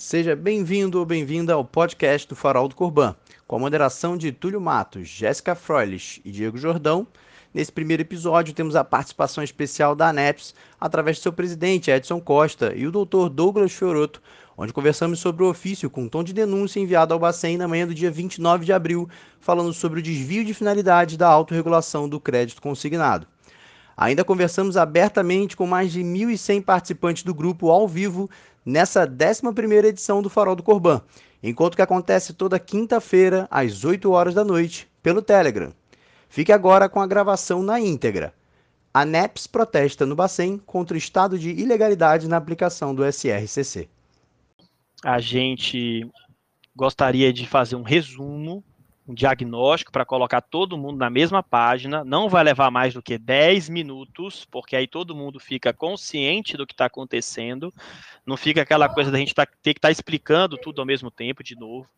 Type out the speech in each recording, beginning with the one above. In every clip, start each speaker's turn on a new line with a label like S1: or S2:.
S1: Seja bem-vindo ou bem-vinda ao podcast do Farol do Corban, com a moderação de Túlio Matos, Jéssica Froilich e Diego Jordão. Nesse primeiro episódio, temos a participação especial da ANEPS, através de seu presidente, Edson Costa, e o doutor Douglas Fioroto, onde conversamos sobre o ofício com tom de denúncia enviado ao Bacen na manhã do dia 29 de abril, falando sobre o desvio de finalidade da autorregulação do crédito consignado. Ainda conversamos abertamente com mais de 1.100 participantes do grupo ao vivo nessa 11ª edição do Farol do Corban, encontro que acontece toda quinta-feira às 8 horas da noite pelo Telegram. Fique agora com a gravação na íntegra. A NEPS protesta no Bacen contra o estado de ilegalidade na aplicação do SRCC.
S2: A gente gostaria de fazer um resumo, um diagnóstico para colocar todo mundo na mesma página. Não vai levar mais do que 10 minutos, porque aí todo mundo fica consciente do que está acontecendo. Não fica aquela coisa da gente tá, ter que estar tá explicando tudo ao mesmo tempo de novo.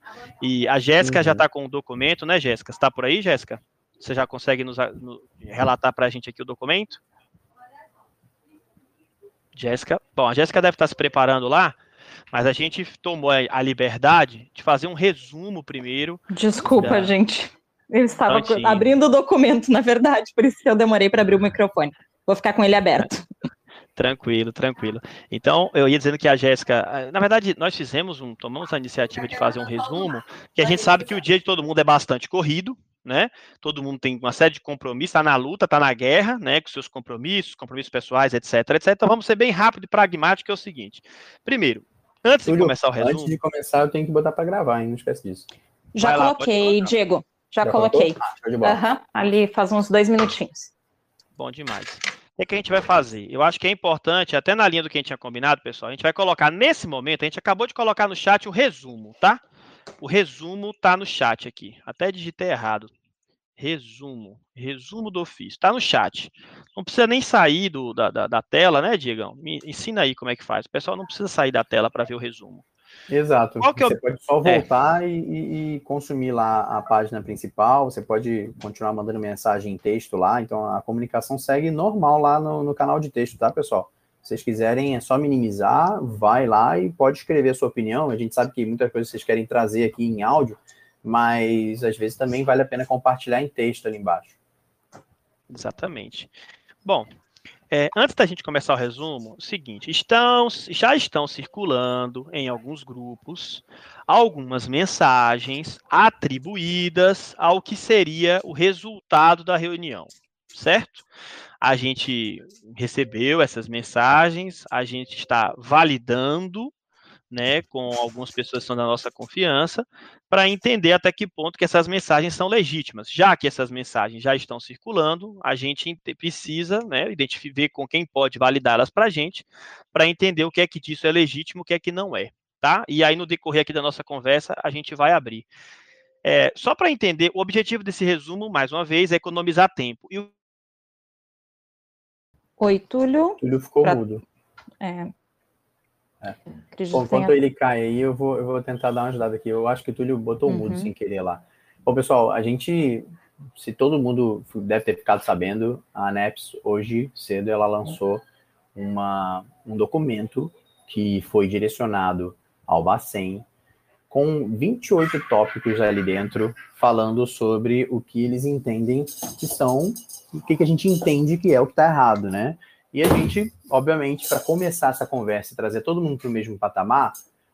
S2: E a Jéssica uhum. já está com o documento, né, Jéssica? Está por aí, Jéssica? Você já consegue nos, no, relatar para a gente aqui o documento? Jéssica. Bom, a Jéssica deve estar se preparando lá, mas a gente tomou a liberdade de fazer um resumo primeiro.
S3: Desculpa, da... gente. Eu estava Prontinho. abrindo o documento, na verdade, por isso que eu demorei para abrir o microfone. Vou ficar com ele aberto.
S2: Tranquilo, tranquilo. Então, eu ia dizendo que a Jéssica, na verdade, nós fizemos um, tomamos a iniciativa de fazer um resumo, que a gente sabe que o dia de todo mundo é bastante corrido, né? Todo mundo tem uma série de compromissos, está na luta, está na guerra, né? Com seus compromissos, compromissos pessoais, etc, etc. Então vamos ser bem rápido e pragmático, que é o seguinte. Primeiro, antes Túlio, de começar o resumo.
S4: Antes de começar, eu tenho que botar para gravar, hein? Não esquece disso.
S3: Já Vai coloquei, lá, Diego. Já, já coloquei. Ah, uhum, ali faz uns dois minutinhos.
S2: Bom demais. O que a gente vai fazer? Eu acho que é importante, até na linha do que a gente tinha combinado, pessoal, a gente vai colocar nesse momento, a gente acabou de colocar no chat o resumo, tá? O resumo tá no chat aqui. Até digitei errado. Resumo. Resumo do ofício. Tá no chat. Não precisa nem sair do, da, da, da, tela, né, Diegão? Me ensina aí como é que faz. O pessoal não precisa sair da tela para ver o resumo.
S4: Exato. Você eu... pode só é. voltar é. e, e, consumir lá a página principal. Você pode continuar mandando mensagem em texto lá. Então a comunicação segue normal lá no, no canal de texto, tá, pessoal? Se vocês quiserem, é só minimizar, vai lá e pode escrever a sua opinião. A gente sabe que muitas coisas vocês querem trazer aqui em áudio, mas às vezes também vale a pena compartilhar em texto ali embaixo.
S2: Exatamente. Bom, é, antes da gente começar o resumo, o seguinte, estão, já estão circulando em alguns grupos algumas mensagens atribuídas ao que seria o resultado da reunião, certo? A gente recebeu essas mensagens, a gente está validando né, com algumas pessoas que são da nossa confiança, para entender até que ponto que essas mensagens são legítimas. Já que essas mensagens já estão circulando, a gente precisa né, identificar com quem pode validá-las para a gente, para entender o que é que disso é legítimo, o que é que não é. Tá? E aí, no decorrer aqui da nossa conversa, a gente vai abrir. É, só para entender, o objetivo desse resumo, mais uma vez, é economizar tempo. E o
S3: Oi, Túlio.
S4: Túlio ficou pra... mudo. É. é. Bom, enquanto tenha... ele cai aí, eu vou, eu vou tentar dar uma ajudada aqui. Eu acho que o Túlio botou uhum. mudo sem querer lá. Bom, pessoal, a gente, se todo mundo deve ter ficado sabendo, a ANEPS hoje cedo ela lançou uma, um documento que foi direcionado ao Bacen com 28 tópicos ali dentro, falando sobre o que eles entendem que são, o que, que a gente entende que é o que está errado, né? E a gente, obviamente, para começar essa conversa e trazer todo mundo para o mesmo patamar,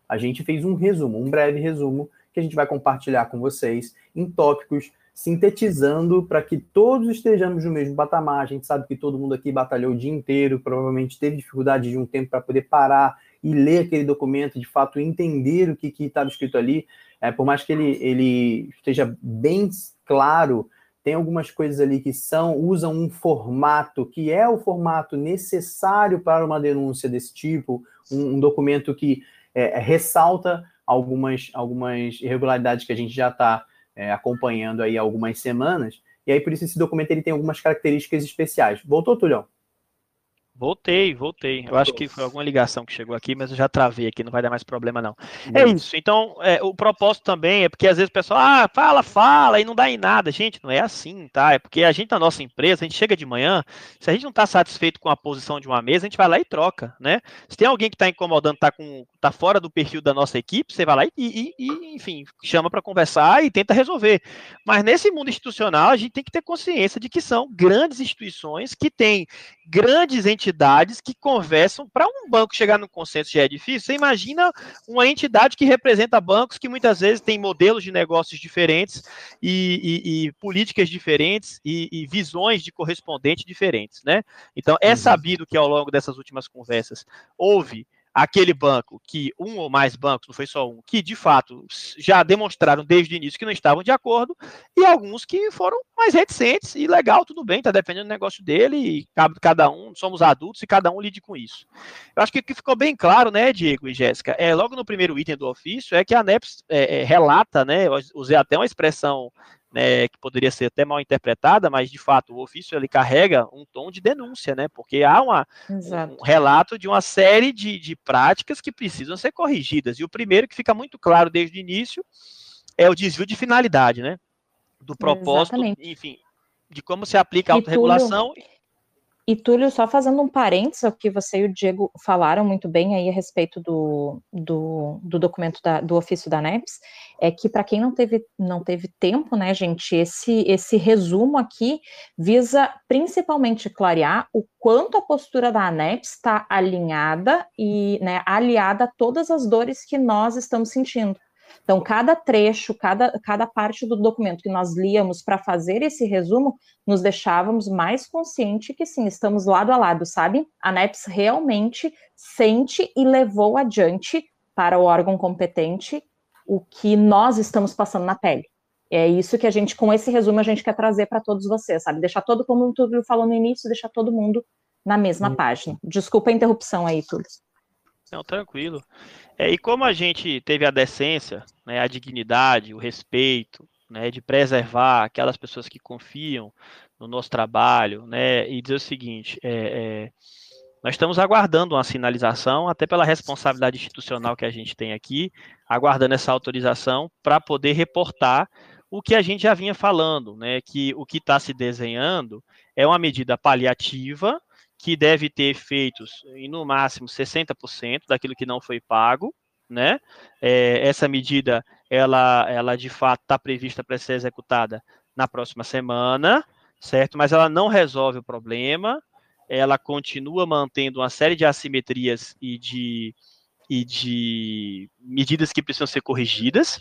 S4: a gente fez um resumo, um breve resumo, que a gente vai compartilhar com vocês em tópicos, sintetizando para que todos estejamos no mesmo patamar. A gente sabe que todo mundo aqui batalhou o dia inteiro, provavelmente teve dificuldade de um tempo para poder parar e ler aquele documento, de fato entender o que estava escrito ali, é, por mais que ele, ele esteja bem claro, tem algumas coisas ali que são usam um formato que é o formato necessário para uma denúncia desse tipo, um, um documento que é, ressalta algumas, algumas irregularidades que a gente já está é, acompanhando aí há algumas semanas, e aí por isso esse documento ele tem algumas características especiais. Voltou, Tulhão?
S2: Voltei, voltei. Eu acho que foi alguma ligação que chegou aqui, mas eu já travei aqui, não vai dar mais problema não. É isso. Então, é, o propósito também é porque às vezes o pessoal, ah, fala, fala e não dá em nada. Gente, não é assim, tá? É porque a gente na nossa empresa, a gente chega de manhã, se a gente não está satisfeito com a posição de uma mesa, a gente vai lá e troca, né? Se tem alguém que está incomodando, tá com, tá fora do perfil da nossa equipe, você vai lá e, e, e enfim, chama para conversar e tenta resolver. Mas nesse mundo institucional, a gente tem que ter consciência de que são grandes instituições que têm grandes entidades que conversam. Para um banco chegar no consenso já é difícil. Você imagina uma entidade que representa bancos que muitas vezes têm modelos de negócios diferentes e, e, e políticas diferentes e, e, visões de correspondente diferentes, né? Então é uhum. sabido que ao longo dessas últimas conversas houve aquele banco que um ou mais bancos, não foi só um, que de fato já demonstraram desde o início que não estavam de acordo, e alguns que foram mais reticentes, e legal, tudo bem, está defendendo o negócio dele, e cada um, somos adultos e cada um lide com isso. Eu acho que o que ficou bem claro, né, Diego e Jéssica, é logo no primeiro item do ofício, é que a ANEPS é, é, relata, né, usei até uma expressão né, que poderia ser até mal interpretada, mas de fato o ofício ele carrega um tom de denúncia, né, porque há uma, um relato de uma série de, de práticas que precisam ser corrigidas. E o primeiro que fica muito claro desde o início é o desvio de finalidade, né, do propósito, Exatamente. enfim, de como se aplica a autorregulação.
S3: E Túlio, só fazendo um parênteses ao que você e o Diego falaram muito bem aí a respeito do, do, do documento da, do ofício da NEPS, é que para quem não teve, não teve tempo, né, gente, esse, esse resumo aqui visa principalmente clarear o quanto a postura da ANEPS está alinhada e né, aliada a todas as dores que nós estamos sentindo. Então, cada trecho, cada, cada parte do documento que nós líamos para fazer esse resumo, nos deixávamos mais consciente que sim, estamos lado a lado, sabe? A NEPS realmente sente e levou adiante para o órgão competente o que nós estamos passando na pele. É isso que a gente, com esse resumo, a gente quer trazer para todos vocês, sabe? Deixar todo, como o Túlio falou no início, deixar todo mundo na mesma página. Desculpa a interrupção aí, Túlio.
S2: Não, tranquilo. É, e como a gente teve a decência, né, a dignidade, o respeito, né, de preservar aquelas pessoas que confiam no nosso trabalho, né, e dizer o seguinte, é, é, nós estamos aguardando uma sinalização, até pela responsabilidade institucional que a gente tem aqui, aguardando essa autorização para poder reportar o que a gente já vinha falando, né, que o que está se desenhando é uma medida paliativa, que deve ter efeitos em no máximo 60% daquilo que não foi pago, né? É, essa medida, ela, ela de fato está prevista para ser executada na próxima semana, certo? Mas ela não resolve o problema, ela continua mantendo uma série de assimetrias e de, e de medidas que precisam ser corrigidas,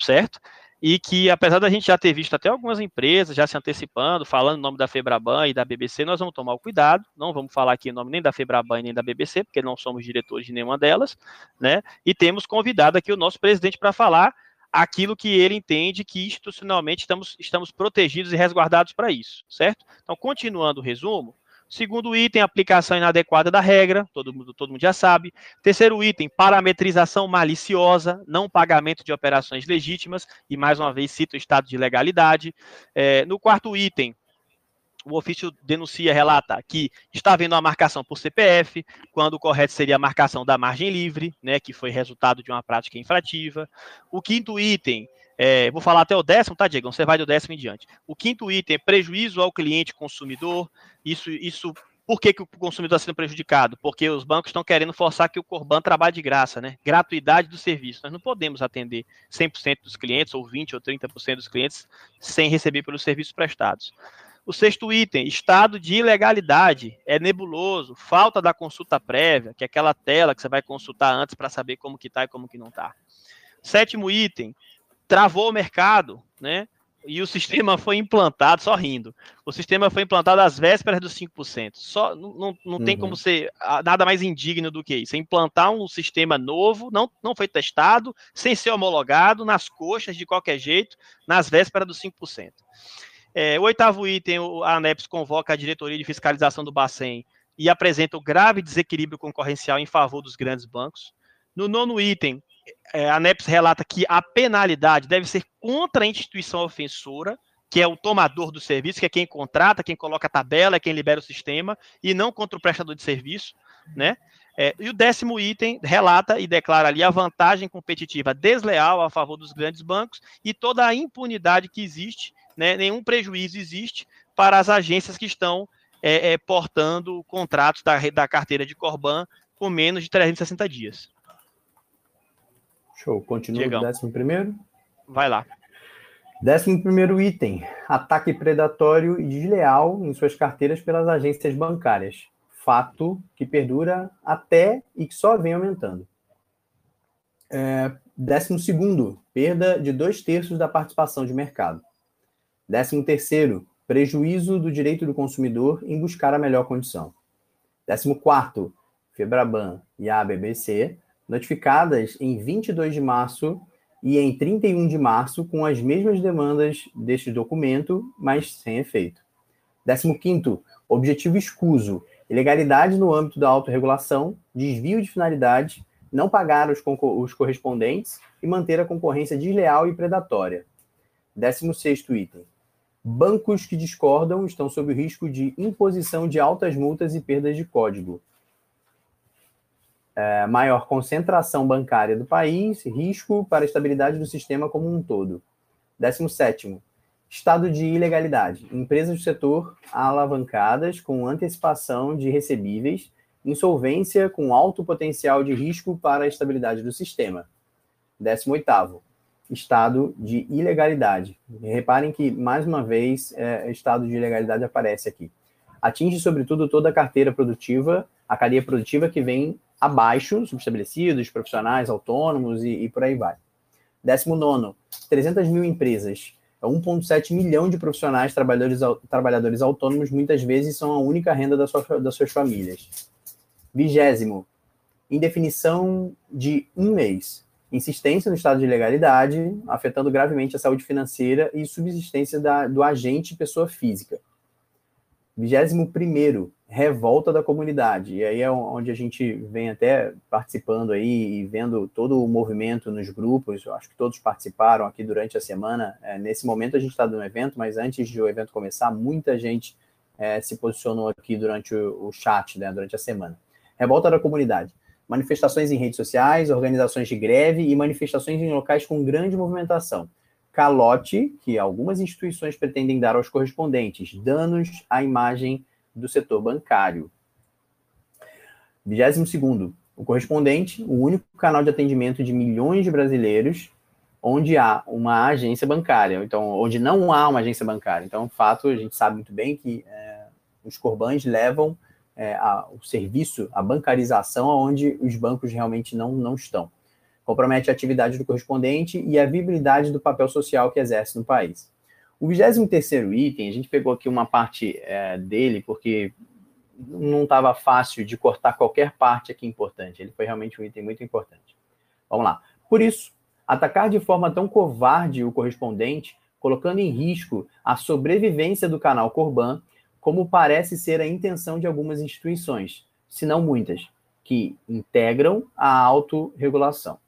S2: certo? E que, apesar da gente já ter visto até algumas empresas já se antecipando, falando o nome da Febraban e da BBC, nós vamos tomar o cuidado, não vamos falar aqui o nome nem da Febraban nem da BBC, porque não somos diretores de nenhuma delas, né? E temos convidado aqui o nosso presidente para falar aquilo que ele entende que institucionalmente estamos, estamos protegidos e resguardados para isso, certo? Então, continuando o resumo, Segundo item, aplicação inadequada da regra, todo mundo, todo mundo já sabe. Terceiro item, parametrização maliciosa, não pagamento de operações legítimas, e mais uma vez cita o estado de legalidade. É, no quarto item, o ofício denuncia, relata que está havendo uma marcação por CPF, quando o correto seria a marcação da margem livre, né, que foi resultado de uma prática infrativa. O quinto item, é, vou falar até o décimo, tá, Diego? Você vai do décimo em diante. O quinto item é prejuízo ao cliente consumidor. Isso, isso por que, que o consumidor está sendo prejudicado? Porque os bancos estão querendo forçar que o Corban trabalhe de graça, né? Gratuidade do serviço. Nós não podemos atender 100% dos clientes, ou 20% ou 30% dos clientes, sem receber pelos serviços prestados. O sexto item, estado de ilegalidade, é nebuloso, falta da consulta prévia, que é aquela tela que você vai consultar antes para saber como que está e como que não está. Sétimo item, travou o mercado, né? E o sistema foi implantado, só rindo. O sistema foi implantado às vésperas dos 5%. Só, não, não, não uhum. tem como ser ah, nada mais indigno do que isso. É implantar um sistema novo, não, não foi testado, sem ser homologado, nas coxas, de qualquer jeito, nas vésperas dos 5%. É, o oitavo item, a ANEPS convoca a diretoria de fiscalização do Bacen e apresenta o grave desequilíbrio concorrencial em favor dos grandes bancos. No nono item, é, a NEPS relata que a penalidade deve ser contra a instituição ofensora que é o tomador do serviço, que é quem contrata, quem coloca a tabela, é quem libera o sistema, e não contra o prestador de serviço, né? É, e o décimo item relata e declara ali a vantagem competitiva desleal a favor dos grandes bancos e toda a impunidade que existe, né, nenhum prejuízo existe para as agências que estão é, é, portando contratos da, da carteira de Corban com menos de 360 dias.
S4: Show. Continua o décimo primeiro?
S2: Vai lá.
S4: Décimo primeiro item: ataque predatório e desleal em suas carteiras pelas agências bancárias fato que perdura até e que só vem aumentando. É, décimo segundo, perda de dois terços da participação de mercado. Décimo terceiro, prejuízo do direito do consumidor em buscar a melhor condição. Décimo quarto, Febraban e a ABBC, notificadas em 22 de março e em 31 de março com as mesmas demandas deste documento, mas sem efeito. Décimo quinto, objetivo escuso ilegalidade no âmbito da autorregulação, desvio de finalidade, não pagar os, os correspondentes e manter a concorrência desleal e predatória. 16 item. Bancos que discordam estão sob o risco de imposição de altas multas e perdas de código. É, maior concentração bancária do país, risco para a estabilidade do sistema como um todo. 17 Estado de ilegalidade. Empresas do setor alavancadas com antecipação de recebíveis, insolvência com alto potencial de risco para a estabilidade do sistema. 18º. Estado de ilegalidade. Reparem que, mais uma vez, é, estado de ilegalidade aparece aqui. Atinge, sobretudo, toda a carteira produtiva, a cadeia produtiva que vem abaixo, subestabelecidos, profissionais, autônomos e, e por aí vai. 19. 300 mil empresas é 1,7 milhão de profissionais trabalhadores, trabalhadores autônomos, muitas vezes são a única renda da sua, das suas famílias. Vigésimo, indefinição de um mês. Insistência no estado de ilegalidade, afetando gravemente a saúde financeira e subsistência da, do agente pessoa física. Vigésimo primeiro, revolta da comunidade. E aí é onde a gente vem até participando aí e vendo todo o movimento nos grupos. Eu acho que todos participaram aqui durante a semana. É, nesse momento a gente está no evento, mas antes do evento começar, muita gente é, se posicionou aqui durante o, o chat, né, durante a semana. Revolta da comunidade. Manifestações em redes sociais, organizações de greve e manifestações em locais com grande movimentação. Calote, que algumas instituições pretendem dar aos correspondentes, danos à imagem do setor bancário. 22 o correspondente, o único canal de atendimento de milhões de brasileiros onde há uma agência bancária, então onde não há uma agência bancária. Então, fato, a gente sabe muito bem que é, os corbãs levam é, a, o serviço, a bancarização, aonde os bancos realmente não, não estão. Compromete a atividade do correspondente e a viabilidade do papel social que exerce no país. O 23 item, a gente pegou aqui uma parte é, dele, porque não estava fácil de cortar qualquer parte aqui importante. Ele foi realmente um item muito importante. Vamos lá. Por isso, atacar de forma tão covarde o correspondente, colocando em risco a sobrevivência do canal Corban, como parece ser a intenção de algumas instituições, se não muitas, que integram a autorregulação.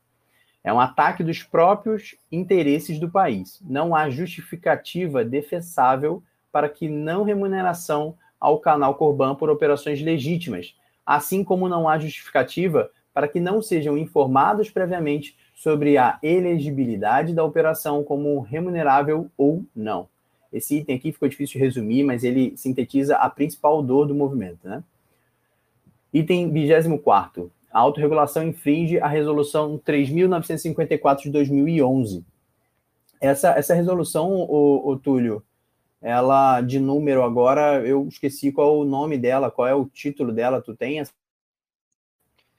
S4: É um ataque dos próprios interesses do país. Não há justificativa defensável para que não remuneração ao canal Corban por operações legítimas, assim como não há justificativa para que não sejam informados previamente sobre a elegibilidade da operação como remunerável ou não. Esse item aqui ficou difícil de resumir, mas ele sintetiza a principal dor do movimento. Né? Item 24 a autorregulação infringe a resolução 3.954 de 2011. Essa, essa resolução, o, o Túlio, ela de número agora, eu esqueci qual é o nome dela, qual é o título dela, tu tem?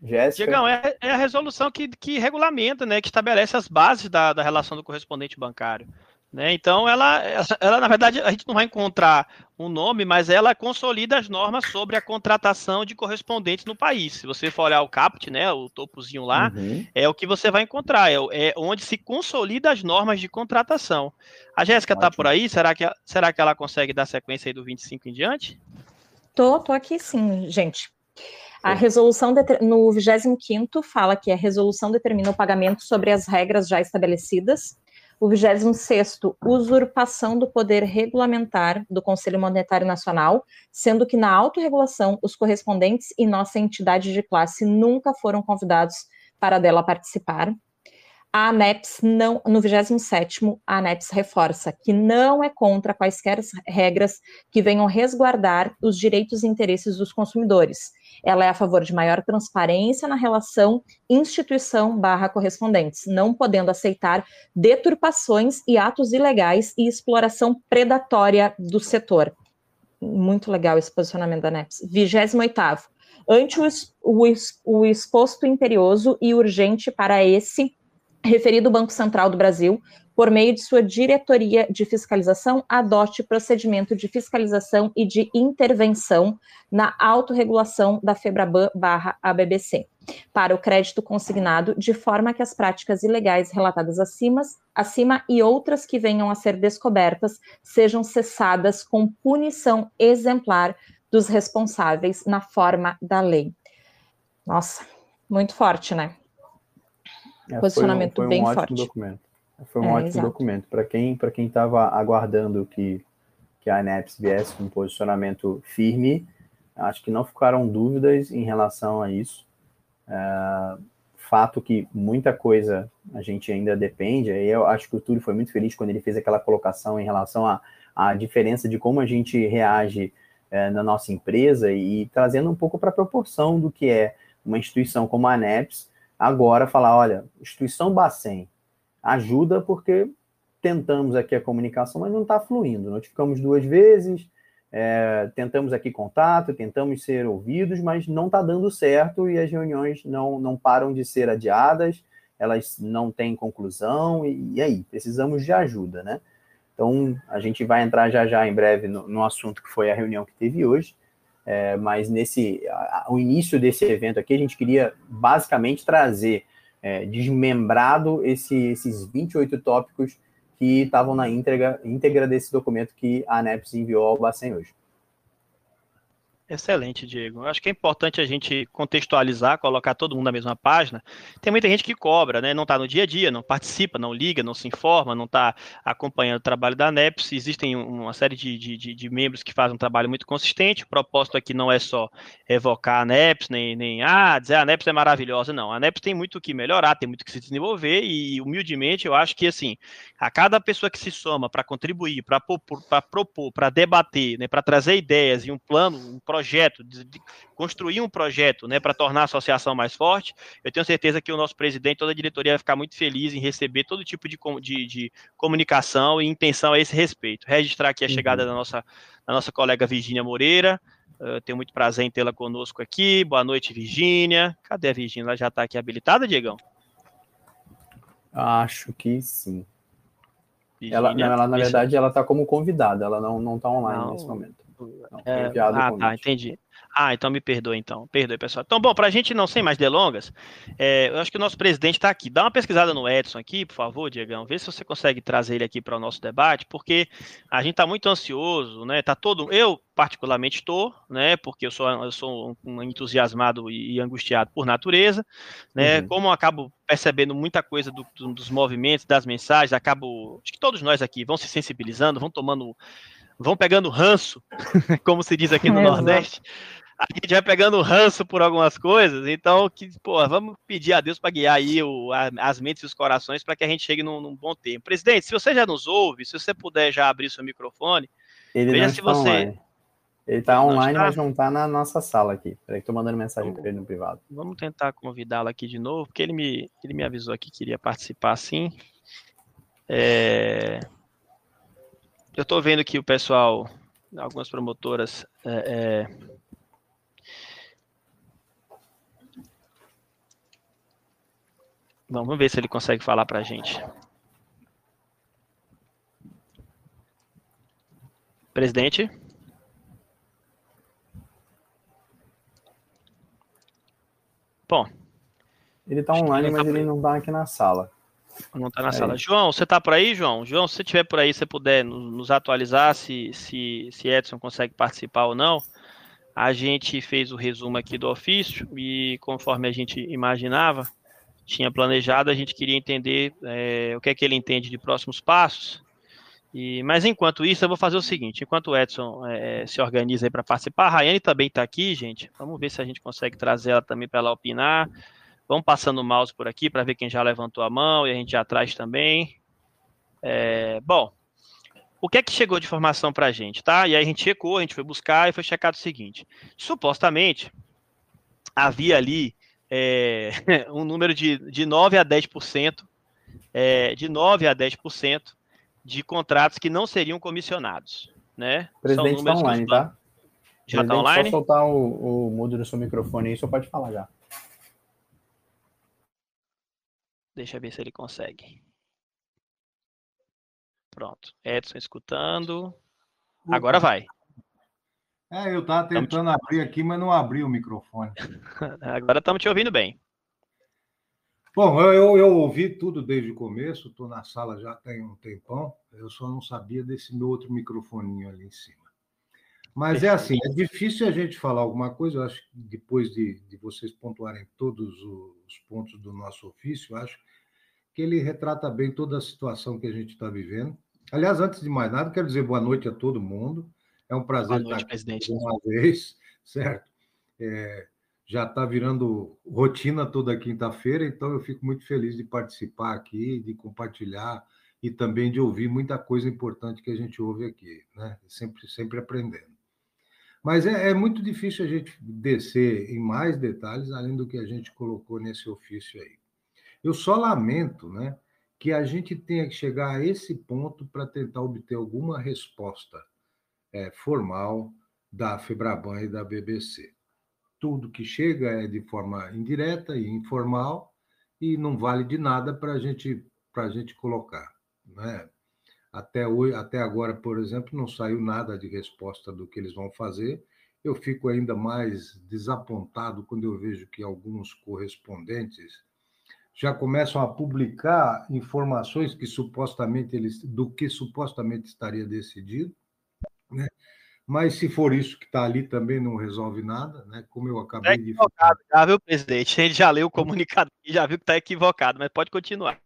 S2: Jéssica? Diegão, é, é, a resolução que, que regulamenta, né, que estabelece as bases da, da relação do correspondente bancário. Né? Então, ela, ela, na verdade, a gente não vai encontrar um nome, mas ela consolida as normas sobre a contratação de correspondentes no país. Se você for olhar o CAPT, né, o topozinho lá, uhum. é o que você vai encontrar, é, é, onde se consolida as normas de contratação. A Jéssica está por aí? Será que, será que ela consegue dar sequência aí do 25 em diante?
S3: Tô, tô aqui sim, gente. A resolução no 25 fala que a resolução determina o pagamento sobre as regras já estabelecidas O 26 usurpação do poder regulamentar do Conselho Monetário Nacional, sendo que na autorregulação os correspondentes e nossa entidade de classe nunca foram convidados para dela participar. A ANEPS não, no 27º, a ANEPS reforça que não é contra quaisquer regras que venham resguardar os direitos e interesses dos consumidores. Ela é a favor de maior transparência na relação instituição barra correspondentes, não podendo aceitar deturpações e atos ilegais e exploração predatória do setor. Muito legal esse posicionamento da ANEPS. 28º, ante o, o, o exposto imperioso e urgente para esse referido Banco Central do Brasil, por meio de sua diretoria de fiscalização, adote procedimento de fiscalização e de intervenção na autorregulação da FEBRABAN barra ABBC para o crédito consignado, de forma que as práticas ilegais relatadas acima, acima e outras que venham a ser descobertas sejam cessadas com punição exemplar dos responsáveis na forma da lei. Nossa, muito forte, né?
S4: É, posicionamento foi um, foi um bem forte. Documento. Foi um é, ótimo exato. documento. Para quem para quem estava aguardando que, que a ANEPS viesse com um posicionamento firme, acho que não ficaram dúvidas em relação a isso. É, fato que muita coisa a gente ainda depende, aí eu acho que o Túlio foi muito feliz quando ele fez aquela colocação em relação à, à diferença de como a gente reage é, na nossa empresa e, e trazendo um pouco para a proporção do que é uma instituição como a ANEPS, Agora, falar, olha, instituição Bacen ajuda porque tentamos aqui a comunicação, mas não está fluindo. Notificamos duas vezes, é, tentamos aqui contato, tentamos ser ouvidos, mas não está dando certo e as reuniões não, não param de ser adiadas, elas não têm conclusão, e, e aí? Precisamos de ajuda, né? Então, a gente vai entrar já já em breve no, no assunto que foi a reunião que teve hoje, é, mas nesse o início desse evento aqui, a gente queria basicamente trazer é, desmembrado esse, esses 28 tópicos que estavam na íntegra, íntegra desse documento que a ANEPS enviou ao Bacen hoje.
S2: Excelente, Diego. Acho que é importante a gente contextualizar, colocar todo mundo na mesma página. Tem muita gente que cobra, né? Não está no dia a dia, não participa, não liga, não se informa, não está acompanhando o trabalho da ANEPS. Existem uma série de, de, de, membros que fazem um trabalho muito consistente. O propósito aqui não é só evocar a ANEPS, nem, nem ah, dizer a ANEPS é maravilhosa, não. A ANEPS tem muito que melhorar, tem muito que se desenvolver e, humildemente, eu acho que, assim, a cada pessoa que se soma para contribuir, para propor, para debater, né, para trazer ideias e um plano, um projeto projeto, de, de construir um projeto né, para tornar a associação mais forte, eu tenho certeza que o nosso presidente, toda a diretoria vai ficar muito feliz em receber todo tipo de, de, de comunicação e intenção a esse respeito. Registrar aqui a uhum. chegada da nossa, da nossa colega Virgínia Moreira, uh, tenho muito prazer em tê-la conosco aqui. Boa noite, Virgínia. Cadê a Virgínia? Ela já está aqui habilitada, Diegão?
S4: Acho que sim. ela, ela, na verdade, ela está como convidada, ela não está online não, nesse momento.
S2: Não, é, ah, tá, entendi. Ah, então me perdoe, então. Perdoe, pessoal. Então, bom, para a gente não sem mais delongas, é, eu acho que o nosso presidente está aqui. Dá uma pesquisada no Edson aqui, por favor, Diegão. Vê se você consegue trazer ele aqui para o nosso debate, porque a gente está muito ansioso, né? Tá todo. Eu, particularmente, estou, né? Porque eu sou, eu sou um entusiasmado e angustiado por natureza, né? Uhum. Como eu acabo percebendo muita coisa do, do, dos movimentos, das mensagens, acabo. Acho que todos nós aqui vão se sensibilizando, vão tomando vão pegando ranço, como se diz aqui no é, Nordeste. A gente vai pegando ranço por algumas coisas, então que, pô, vamos pedir a Deus para guiar aí o, a, as mentes e os corações para que a gente chegue num, num, bom tempo. Presidente, se você já nos ouve, se você puder já abrir seu microfone,
S4: ele veja se você. Online. Ele está online, está? mas não está na nossa sala aqui. Peraí, estou mandando mensagem para ele no privado.
S2: Vamos tentar convidá-lo aqui de novo, porque ele me, ele me avisou aqui que iria participar sim. É... Eu estou vendo que o pessoal, algumas promotoras. É, é... Vamos ver se ele consegue falar para a gente. Presidente? Bom.
S4: Ele está online, mas ele não está aqui na sala.
S2: Não está na é sala. João, você está por aí, João? João, se você estiver por aí, você puder nos atualizar se, se, se Edson consegue participar ou não. A gente fez o resumo aqui do ofício e, conforme a gente imaginava, tinha planejado, a gente queria entender é, o que é que ele entende de próximos passos. E, mas enquanto isso, eu vou fazer o seguinte: enquanto o Edson é, se organiza para participar, a Rayane também está aqui, gente. Vamos ver se a gente consegue trazer ela também para ela opinar. Vamos passando o mouse por aqui para ver quem já levantou a mão e a gente já traz também. É, bom, o que é que chegou de informação para a gente, tá? E aí a gente checou, a gente foi buscar e foi checado o seguinte: supostamente havia ali é, um número de, de 9 a 10%, é, de 9 a 10% de contratos que não seriam comissionados, né?
S4: Presidente está online, tá?
S2: Já está online?
S4: Só soltar o, o mudo no seu microfone aí, só pode falar já.
S2: Deixa eu ver se ele consegue. Pronto. Edson escutando. Agora vai.
S5: É, eu estava tentando te... abrir aqui, mas não abri o microfone.
S2: Agora estamos te ouvindo bem.
S5: Bom, eu, eu ouvi tudo desde o começo, estou na sala já tem um tempão, eu só não sabia desse meu outro microfoninho ali em cima. Mas é assim, é difícil a gente falar alguma coisa, eu acho que depois de, de vocês pontuarem todos os pontos do nosso ofício, eu acho que ele retrata bem toda a situação que a gente está vivendo. Aliás, antes de mais nada, quero dizer boa noite a todo mundo. É um prazer
S2: noite, estar aqui presidente.
S5: uma vez, certo? É, já está virando rotina toda quinta-feira, então eu fico muito feliz de participar aqui, de compartilhar e também de ouvir muita coisa importante que a gente ouve aqui, né? Sempre, sempre aprendendo. Mas é, é, muito difícil a gente descer em mais detalhes, além do que a gente colocou nesse ofício aí. Eu só lamento né, que a gente tenha que chegar a esse ponto para tentar obter alguma resposta é, formal da Febraban e da BBC. Tudo que chega é de forma indireta e informal e não vale de nada para gente, a gente colocar. Né? Até, hoje, até agora, por exemplo, não saiu nada de resposta do que eles vão fazer. Eu fico ainda mais desapontado quando eu vejo que alguns correspondentes já começam a publicar informações que supostamente eles do que supostamente estaria decidido, né? Mas se for isso que está ali também não resolve nada, né? Como eu acabei é
S2: de falar. Já viu, presidente? A gente já leu o comunicado e já viu que está equivocado, mas pode continuar.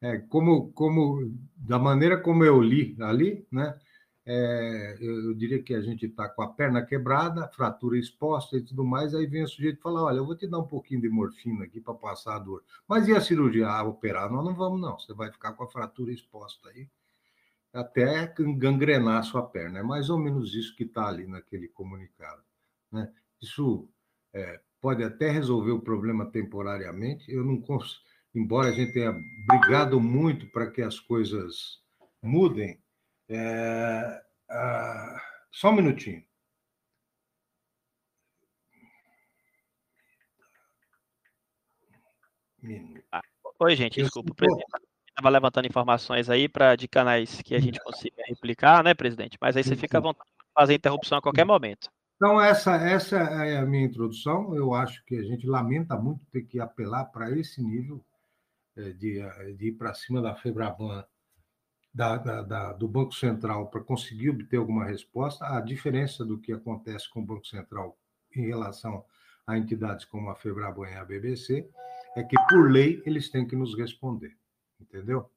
S5: É, como, como, da maneira como eu li ali, né? É, eu, diria que a gente está com a perna quebrada, fratura exposta e tudo mais, aí vem o sujeito e fala, olha, eu vou te dar um pouquinho de morfina aqui para passar a dor. Mas e a cirurgia? Ah, operar? Nós não vamos, não. Você vai ficar com a fratura exposta aí até gangrenar a sua perna. É mais ou menos isso que está ali naquele comunicado. Né? Isso é, pode até resolver o problema temporariamente. Eu não consigo embora a gente tenha brigado muito para que as coisas mudem, é, ah, só um minutinho.
S2: Ah, oi, gente, desculpa, presidente. Estava levantando informações aí para de canais que a gente consiga replicar, né, presidente? Mas aí você fica à vontade para fazer interrupção a qualquer momento.
S5: Então, essa, essa é a minha introdução. Eu acho que a gente lamenta muito ter que apelar para esse nível de, é, de ir para cima da Febraban, da, da, da, do Banco Central, para conseguir obter alguma resposta. A diferença do que acontece com o Banco Central em relação a entidades como a Febraban e a BBC é que, por lei, eles têm que nos responder, entendeu?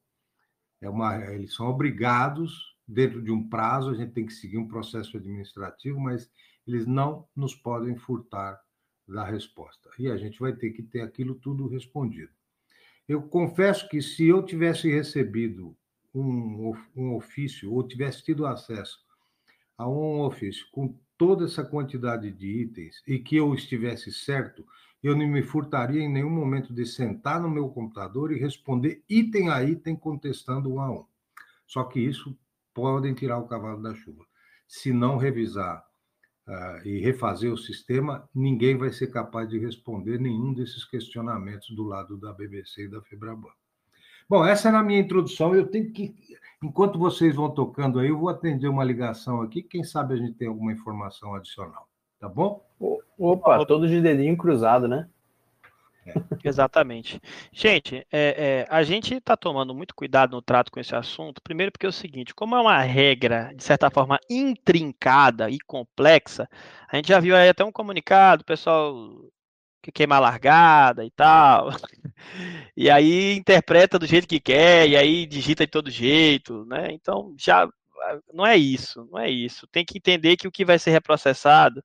S5: É uma, eles são obrigados, dentro de um prazo, a gente tem que seguir um processo administrativo, mas eles não nos podem furtar da resposta. E a gente vai ter que ter aquilo tudo respondido. Eu confesso que se eu tivesse recebido um, um ofício, ou tivesse tido acesso a um ofício com toda essa quantidade de itens e que eu estivesse certo, eu não me furtaria em nenhum momento de sentar no meu computador e responder item a item, contestando um a um. Só que isso podem tirar o cavalo da chuva. Se não revisar uh, e refazer o sistema, ninguém vai ser capaz de responder nenhum desses questionamentos do lado da BBC e da Febraban. Bom, essa era a minha introdução. Eu tenho que, enquanto vocês vão tocando aí, eu vou atender uma ligação aqui. Quem sabe a gente tem alguma informação adicional, tá bom?
S4: Opa, todos de dedinho cruzado, né?
S2: Exatamente. Gente, é, é, a gente está tomando muito cuidado no trato com esse assunto, primeiro porque é o seguinte, como é uma regra, de certa forma, intrincada e complexa, a gente já viu aí até um comunicado, pessoal que queima largada e tal. E aí interpreta do jeito que quer, e aí digita de todo jeito, né? Então já não é isso, não é isso. Tem que entender que o que vai ser reprocessado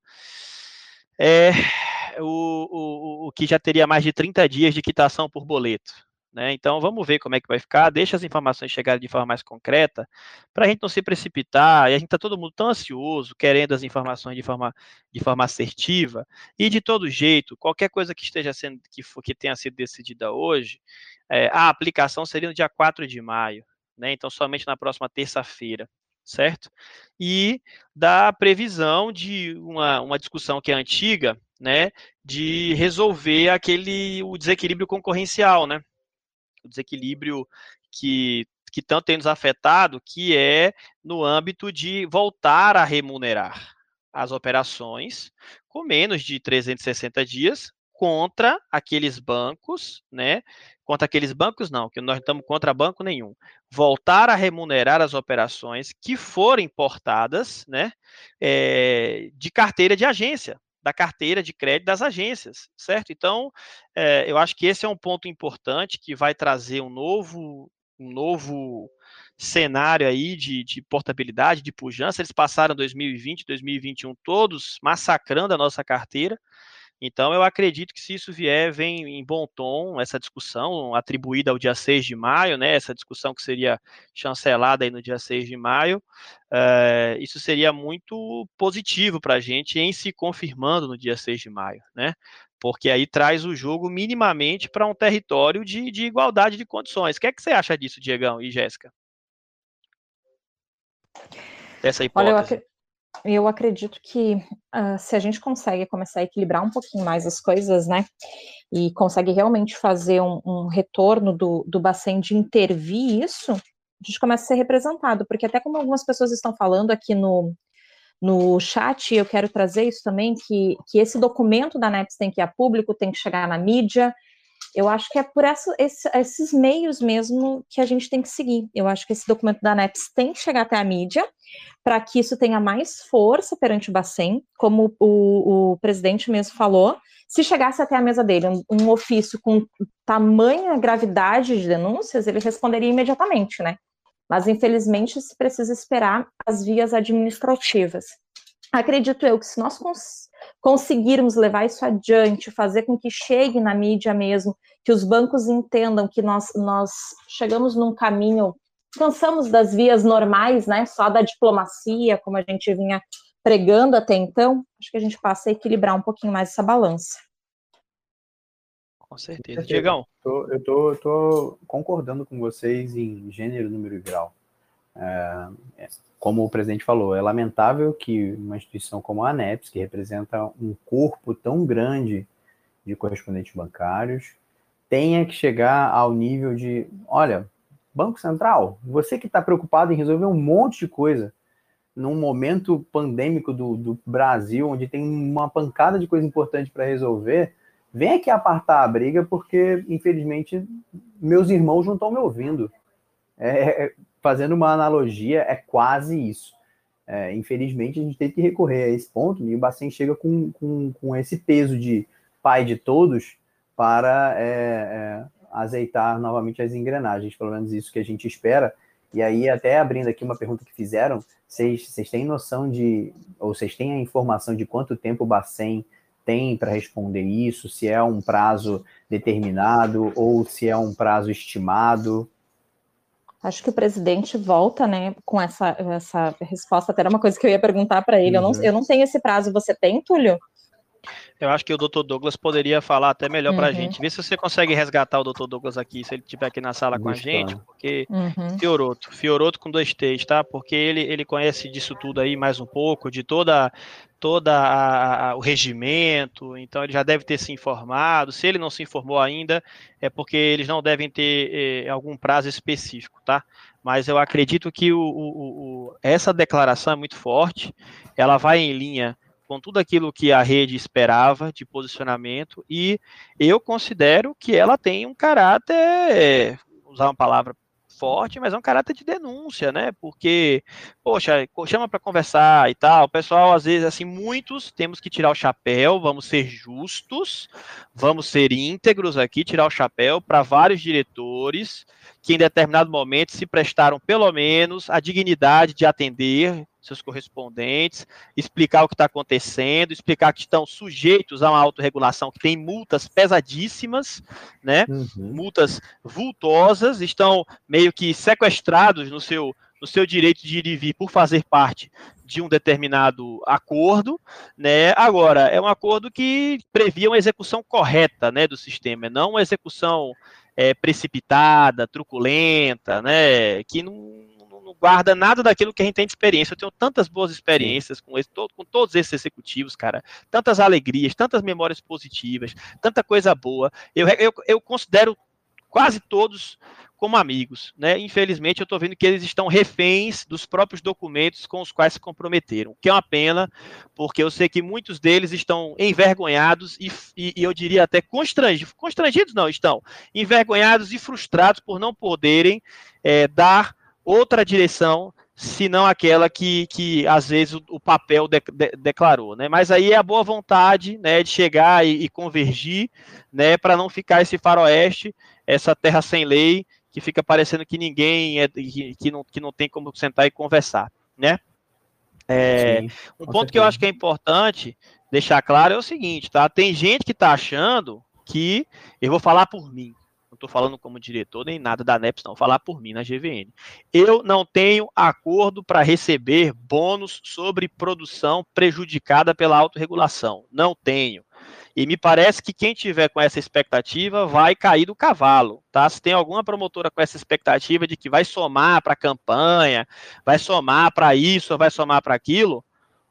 S2: é o, o, o que já teria mais de 30 dias de quitação por boleto. Né? Então vamos ver como é que vai ficar, deixa as informações chegarem de forma mais concreta, para a gente não se precipitar, e a gente está todo mundo tão ansioso, querendo as informações de forma, de forma assertiva, e de todo jeito, qualquer coisa que esteja sendo, que, for, que tenha sido decidida hoje, é, a aplicação seria no dia 4 de maio, né? então somente na próxima terça-feira certo? E da previsão de uma, uma discussão que é antiga, né, de resolver aquele o desequilíbrio concorrencial, né? o desequilíbrio que, que tanto tem nos afetado, que é no âmbito de voltar a remunerar as operações com menos de 360 dias contra aqueles bancos, né? Contra aqueles bancos, não, que nós não estamos contra banco nenhum. Voltar a remunerar as operações que forem portadas, né? É, de carteira de agência, da carteira de crédito das agências, certo? Então, é, eu acho que esse é um ponto importante que vai trazer um novo, um novo cenário aí de, de portabilidade, de pujança. Eles passaram 2020, 2021 todos massacrando a nossa carteira. Então, eu acredito que se isso vier, vem em bom tom essa discussão atribuída ao dia 6 de maio, né? Essa discussão que seria chancelada aí no dia 6 de maio. Uh, isso seria muito positivo para a gente em se confirmando no dia 6 de maio, né? Porque aí traz o jogo minimamente para um território de, de igualdade de condições. O que é que você acha disso, Diegão e Jéssica?
S3: Essa hipótese. Olha, eu acredito que uh, se a gente consegue começar a equilibrar um pouquinho mais as coisas, né, e consegue realmente fazer um, um retorno do, do Bacen de intervir isso, a gente começa a ser representado, porque até como algumas pessoas estão falando aqui no, no chat, eu quero trazer isso também, que, que esse documento da NEPS tem que ir a público, tem que chegar na mídia, eu acho que é por essa, esse, esses meios mesmo que a gente tem que seguir. Eu acho que esse documento da ANEPS tem que chegar até a mídia para que isso tenha mais força perante o Bacen, como o, o, presidente mesmo falou. Se chegasse até a mesa dele um, um ofício com tamanha gravidade de denúncias, ele responderia imediatamente, né? Mas infelizmente se precisa esperar as vias administrativas. Acredito eu que se nós cons conseguirmos levar isso adiante, fazer com que chegue na mídia mesmo, que os bancos entendam que nós, nós chegamos num caminho, cansamos das vias normais, né, só da diplomacia, como a gente vinha pregando até então, acho que a gente passa a equilibrar um pouquinho mais essa balança.
S2: Com certeza. Diegão?
S4: Eu tô, eu tô concordando com vocês em gênero, número e grau. É, é como o presidente falou, é lamentável que uma instituição como a ANEPS, que representa um corpo tão grande de correspondentes bancários, tenha que chegar ao nível de, olha, Banco Central, você que está preocupado em resolver um monte de coisa num momento pandêmico do, do Brasil, onde tem uma pancada de coisa importante para resolver, vem aqui apartar a briga, porque, infelizmente, meus irmãos não estão me ouvindo. É, é fazendo uma analogia, é quase isso. É, infelizmente, a gente teve que recorrer a esse ponto e o Bacen chega com, com, com esse peso de pai de todos para é, é, azeitar novamente as engrenagens, pelo menos isso que a gente espera. E aí, até abrindo aqui uma pergunta que fizeram, vocês têm noção de, ou vocês têm a informação de quanto tempo o Bacen tem para responder isso, se é um prazo determinado ou se é um prazo estimado?
S3: Acho que o presidente volta, né, com essa, essa resposta. Até era uma coisa que eu ia perguntar para ele. Uhum. Eu, não, eu não tenho esse prazo. Você tem, Túlio?
S2: Eu acho que o Dr. Douglas poderia falar até melhor uhum. para a gente. Vê se você consegue resgatar o Dr. Douglas aqui, se ele estiver aqui na sala com a gente, porque uhum. Fioroto, Fioroto com dois T's, tá? Porque ele, ele conhece disso tudo aí mais um pouco, de toda toda a, a, o regimento, então ele já deve ter se informado. Se ele não se informou ainda, é porque eles não devem ter eh, algum prazo específico, tá? Mas eu acredito que o, o, o, essa declaração é muito forte, ela vai em linha com tudo aquilo que a rede esperava de posicionamento e eu considero que ela tem um caráter, usar uma palavra forte, mas é um caráter de denúncia, né? Porque, poxa, chama para conversar e tal. O pessoal, às vezes, assim, muitos temos que tirar o chapéu, vamos ser justos, vamos ser íntegros aqui, tirar o chapéu para vários diretores que em determinado momento se prestaram, pelo menos, a dignidade de atender seus correspondentes, explicar o que está acontecendo, explicar que estão sujeitos a uma autorregulação que tem multas pesadíssimas, né? Uhum. Multas vultosas, estão meio que sequestrados no seu, no seu direito de ir e vir por fazer parte de um determinado acordo, né? Agora, é um acordo que previa uma execução correta, né, do sistema, não uma execução é, precipitada, truculenta, né, que não não guarda nada daquilo que a gente tem de experiência. Eu tenho tantas boas experiências com, esse, todo, com todos esses executivos, cara. Tantas alegrias, tantas memórias positivas, tanta coisa boa. Eu, eu, eu considero quase todos como amigos, né? Infelizmente, eu estou vendo que eles estão reféns dos próprios documentos com os quais se comprometeram, o que é uma pena, porque eu sei que muitos deles estão envergonhados e, e, e eu diria até constrangidos, constrangidos não, estão envergonhados e frustrados por não poderem é, dar outra direção, senão aquela que, que às vezes o, o papel de, de, declarou, né? Mas aí é a boa vontade, né, de chegar e, e convergir, né, para não ficar esse faroeste, essa terra sem lei, que fica parecendo que ninguém é, que, que, não, que não tem como sentar e conversar, né? É, Sim, um ponto certeza. que eu acho que é importante deixar claro é o seguinte, tá? Tem gente que está achando que eu vou falar por mim, não estou falando como diretor nem nada da NEPS, não, vou falar por mim na GVN. Eu não tenho acordo para receber bônus sobre produção prejudicada pela autorregulação. Não tenho. E me parece que quem tiver com essa expectativa vai cair do cavalo, tá? Se tem alguma promotora com essa expectativa de que vai somar para a campanha, vai somar para isso, vai somar para aquilo,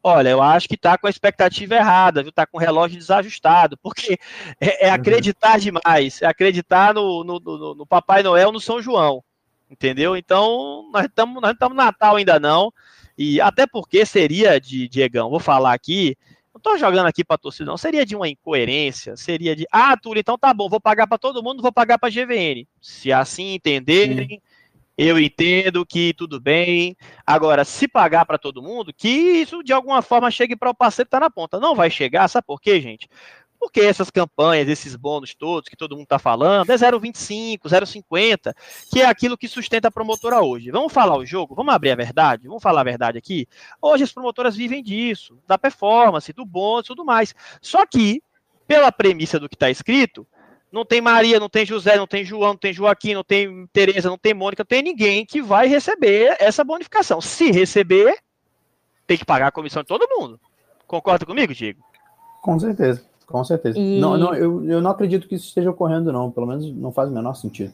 S2: Olha, eu acho que está com a expectativa errada, viu? Está com o relógio desajustado, porque é, é uhum. acreditar demais, é acreditar no, no, no, no, Papai Noel, no São João, entendeu? Então, nós estamos nós estamos Natal ainda não, e até porque seria de Diegão, vou falar aqui, estou jogando aqui para torcida, não, seria de uma incoerência, seria de, ah, Túlio, então tá bom, vou pagar para todo mundo, vou pagar para GVN. Se assim entenderem, Sim eu entendo que tudo bem. Agora, se pagar para todo mundo, que isso de alguma forma chegue para o parceiro que está na ponta. Não vai chegar, sabe por quê, gente? Porque essas campanhas, esses bônus todos que todo mundo está falando, é 0,25, 0,50, que é aquilo que sustenta a promotora hoje. Vamos falar o jogo? Vamos abrir a verdade? Vamos falar a verdade aqui? Hoje as promotoras vivem disso, da performance, do bônus e tudo mais. Só que, pela premissa do que está escrito, não tem Maria, não tem José, não tem João, não tem Joaquim, não tem Tereza, não tem Mônica, não tem ninguém que vai receber essa bonificação. Se receber, tem que pagar a comissão de todo mundo. Concorda comigo, Diego?
S4: Com certeza, com certeza. E... Não, não, eu, eu não acredito que isso esteja ocorrendo, não. Pelo menos não faz o menor sentido.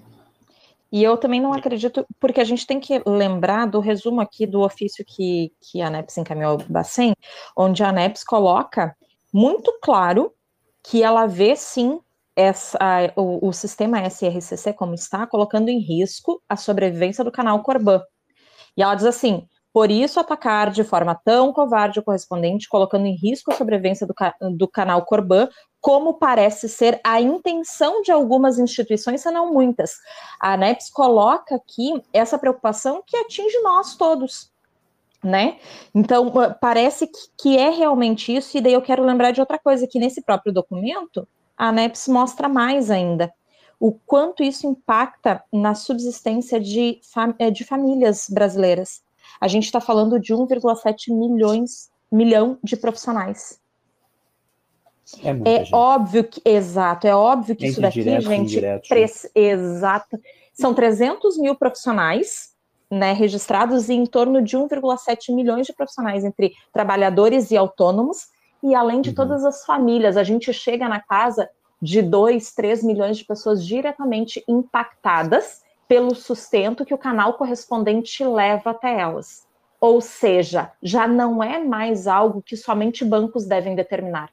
S3: E eu também não acredito, porque a gente tem que lembrar do resumo aqui do ofício que, que a ANEPS encaminhou ao Bacen, onde a ANEPS coloca muito claro que ela vê sim essa, o, o, sistema SRCC, como está, colocando em risco a sobrevivência do canal Corban. E ela diz assim: por isso, atacar de forma tão covarde o correspondente, colocando em risco a sobrevivência do, do canal Corban, como parece ser a intenção de algumas instituições, se não muitas. A ANEPS coloca aqui essa preocupação que atinge nós todos. Né? Então, parece que, que é realmente isso, e daí eu quero lembrar de outra coisa, que nesse próprio documento, a ANEPS mostra mais ainda o quanto isso impacta na subsistência de, fam eh, de famílias brasileiras. A gente está falando de 1,7 milhões milhão de profissionais. É, é óbvio que, exato, é óbvio que Entre isso daqui, direto, gente, exato, são 300 mil profissionais, né, registrados e em torno de 1,7 milhões de profissionais entre trabalhadores e autônomos, e além de uhum. todas as famílias, a gente chega na casa de 2, 3 milhões de pessoas diretamente impactadas pelo sustento que o canal correspondente leva até elas. Ou seja, já não é mais algo que somente bancos devem determinar.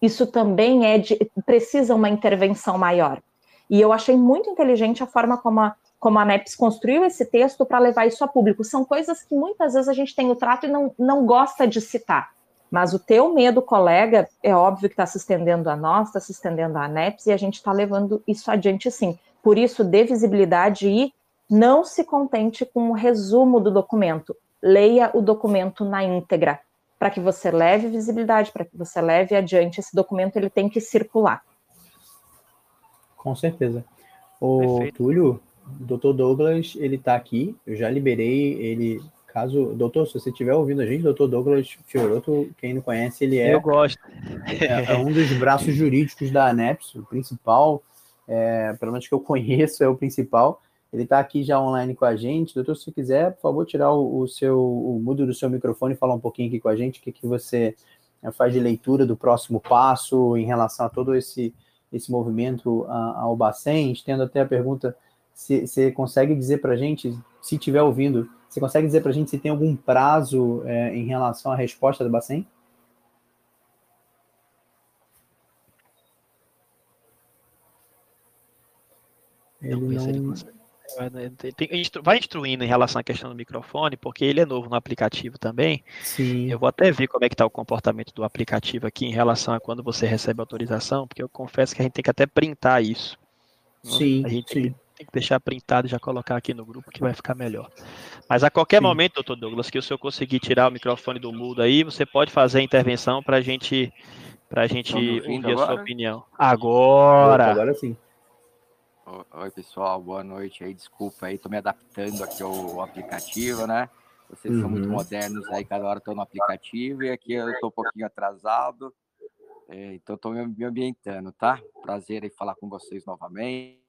S3: Isso também é de, precisa uma intervenção maior. E eu achei muito inteligente a forma como a, como a MEPS construiu esse texto para levar isso a público. São coisas que muitas vezes a gente tem o trato e não, não gosta de citar. Mas o teu medo, colega, é óbvio que está se estendendo a nós, está se estendendo à ANEPS, e a gente está levando isso adiante sim. Por isso, dê visibilidade e não se contente com o resumo do documento, leia o documento na íntegra, para que você leve visibilidade, para que você leve adiante esse documento, ele tem que circular.
S4: Com certeza. O Perfeito. Túlio, o doutor Douglas, ele está aqui, eu já liberei ele Caso, doutor, se você estiver ouvindo a gente, doutor Douglas Fioroto, quem não conhece, ele é.
S2: Eu gosto.
S4: É, é um dos braços jurídicos da ANEPS, o principal, é, pelo menos que eu conheço, é o principal. Ele está aqui já online com a gente. Doutor, se quiser, por favor, tirar o, o seu o mudo do seu microfone e falar um pouquinho aqui com a gente, o que, que você é, faz de leitura do próximo passo em relação a todo esse, esse movimento ao Bacen, tendo até a pergunta se você consegue dizer para a gente, se estiver ouvindo, você consegue dizer para a gente se tem algum prazo é, em relação à resposta do Bacen?
S2: Ele não... Vai instruindo em relação à questão do microfone, porque ele é novo no aplicativo também.
S4: Sim.
S2: Eu vou até ver como é que está o comportamento do aplicativo aqui em relação a quando você recebe autorização, porque eu confesso que a gente tem que até printar isso.
S4: Sim,
S2: a gente
S4: sim
S2: tem que deixar printado e já colocar aqui no grupo que vai ficar melhor. Mas a qualquer Sim. momento, doutor Douglas, que o senhor conseguir tirar o microfone do mudo aí, você pode fazer a intervenção para gente, a gente ouvir a sua opinião. Agora!
S4: Agora sim.
S6: Oi, pessoal, boa noite aí. Desculpa aí, tô me adaptando aqui ao aplicativo, né? Vocês uhum. são muito uhum. modernos aí, cada hora estou no aplicativo e aqui eu tô um pouquinho atrasado. É, então estou me ambientando, tá? Prazer em falar com vocês novamente.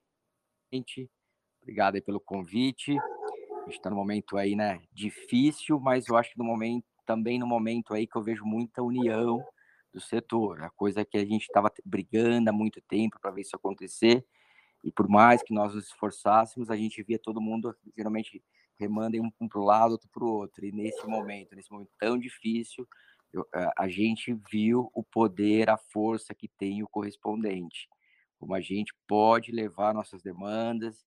S6: Obrigado aí pelo convite. A gente está num momento aí, né, difícil, mas eu acho que no momento, também no momento aí que eu vejo muita união do setor. A coisa que a gente estava brigando há muito tempo para ver isso acontecer. E por mais que nós nos esforçássemos, a gente via todo mundo geralmente remando um para o lado, outro para o outro. E nesse momento, nesse momento tão difícil, eu, a gente viu o poder, a força que tem o correspondente como a gente pode levar nossas demandas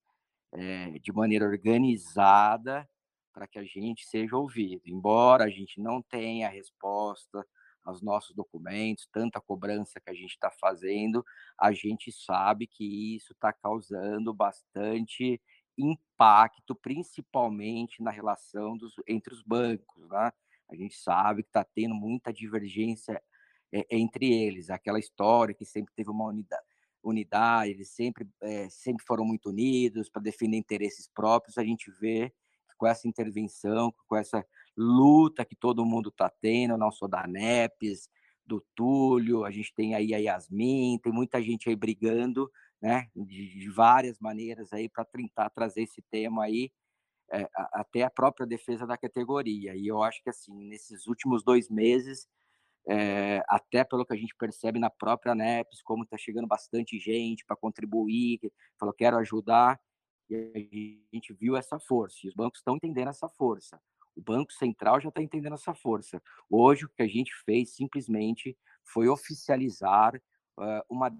S6: é, de maneira organizada para que a gente seja ouvido. Embora a gente não tenha a resposta aos nossos documentos, tanta cobrança que a gente está fazendo, a gente sabe que isso está causando bastante impacto, principalmente na relação dos, entre os bancos. Né? A gente sabe que está tendo muita divergência é, entre eles, aquela história que sempre teve uma unidade, unidade, eles sempre, é, sempre foram muito unidos para defender interesses próprios. A gente vê que com essa intervenção, com essa luta que todo mundo está tendo, não só da NEPES, do Túlio, a gente tem aí a Yasmin, tem muita gente aí brigando, né, de, de várias maneiras aí para tentar trazer esse tema aí é, até a própria defesa da categoria. E eu acho que assim, nesses últimos dois meses é, até pelo que a gente percebe na própria NEPS, como está chegando bastante gente para contribuir, que falou, quero ajudar, e a gente viu essa força, e os bancos estão entendendo essa força. O Banco Central já está entendendo essa força. Hoje, o que a gente fez simplesmente foi oficializar uh, uma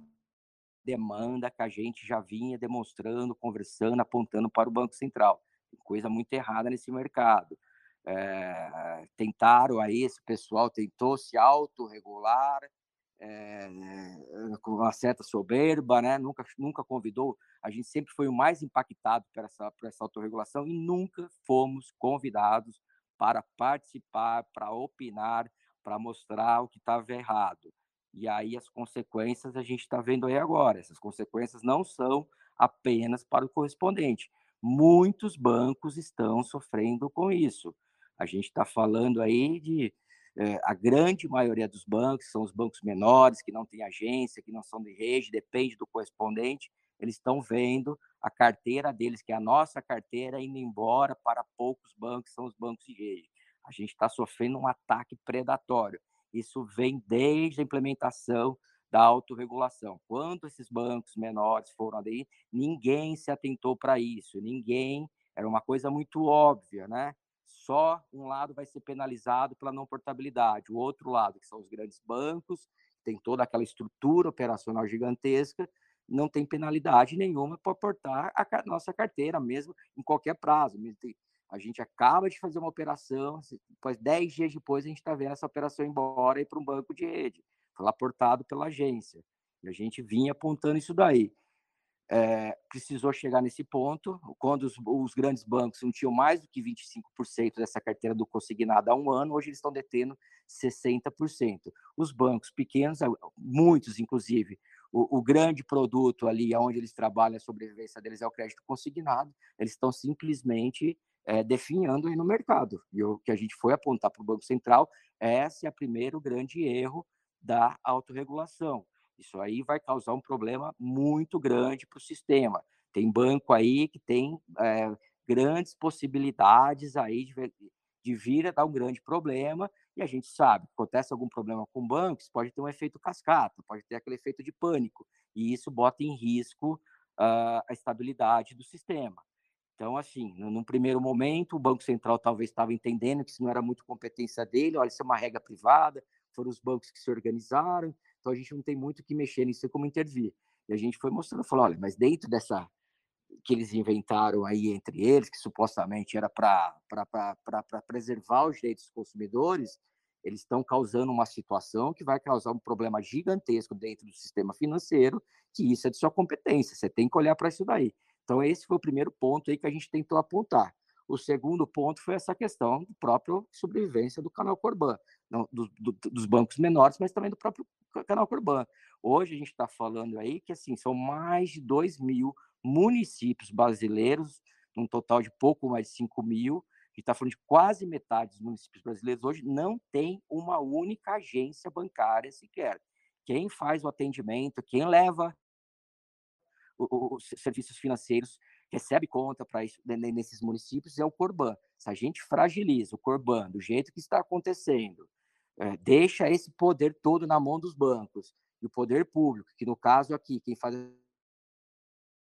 S6: demanda que a gente já vinha demonstrando, conversando, apontando para o Banco Central. Coisa muito errada nesse mercado é, tentaram aí, esse pessoal tentou se autorregular é, com uma certa soberba, né? nunca, nunca convidou, a gente sempre foi o mais impactado por essa, por essa autorregulação e nunca fomos convidados para participar, para opinar, para mostrar o que estava errado. E aí as consequências a gente está vendo aí agora. Essas consequências não são apenas para o correspondente. Muitos bancos estão sofrendo com isso. A gente está falando aí de é, a grande maioria dos bancos, são os bancos menores, que não têm agência, que não são de rede, depende do correspondente, eles estão vendo a carteira deles, que é a nossa carteira, indo embora para poucos bancos, são os bancos de rede. A gente está sofrendo um ataque predatório. Isso vem desde a implementação da autorregulação. Quando esses bancos menores foram ali, ninguém se atentou para isso, ninguém, era uma coisa muito óbvia, né? Só um lado vai ser penalizado pela não portabilidade, o outro lado, que são os grandes bancos, tem toda aquela estrutura operacional gigantesca, não tem penalidade nenhuma para portar a nossa carteira, mesmo em qualquer prazo. A gente acaba de fazer uma operação, depois, dez dias depois, a gente está vendo essa operação embora e para um banco de rede. Foi lá portado pela agência. E a gente vinha apontando isso daí. É, precisou chegar nesse ponto, quando os, os, grandes bancos não tinham mais do que 25% dessa carteira do consignado há um ano, hoje eles estão detendo 60%. Os bancos pequenos, muitos inclusive, o, o grande produto ali onde eles trabalham, a sobrevivência deles é o crédito consignado, eles estão simplesmente é, definhando aí no mercado. E o que a gente foi apontar para o Banco Central, esse é o primeiro grande erro da autorregulação isso aí vai causar um problema muito grande para o sistema. Tem banco aí que tem é, grandes possibilidades aí de, de vir a dar um grande problema, e a gente sabe, acontece algum problema com bancos, pode ter um efeito cascata, pode ter aquele efeito de pânico, e isso bota em risco uh, a estabilidade do sistema. Então, assim, num primeiro momento, o Banco Central talvez estava entendendo que isso não era muito competência dele, olha, isso é uma regra privada, foram os bancos que se organizaram, então a gente não tem muito que mexer nisso como intervir. E a gente foi mostrando, falou, olha, mas dentro dessa que eles inventaram aí entre eles, que supostamente era para preservar os direitos dos consumidores, eles estão causando uma situação que vai causar um problema gigantesco dentro do sistema financeiro, que isso é de sua competência, você tem que olhar para isso daí. Então, esse foi o primeiro ponto aí que a gente tentou apontar. O segundo ponto foi essa questão do próprio sobrevivência do canal Corban, não, do, do, dos bancos menores, mas também do próprio canal Corban. Hoje a gente está falando aí que assim são mais de 2 mil municípios brasileiros, um total de pouco mais de 5 mil. A gente está falando de quase metade dos municípios brasileiros hoje não tem uma única agência bancária sequer. Quem faz o atendimento, quem leva os serviços financeiros recebe conta para isso nesses municípios é o Corban. Se a gente fragiliza o Corban do jeito que está acontecendo, é, deixa esse poder todo na mão dos bancos e o poder público, que no caso aqui, quem faz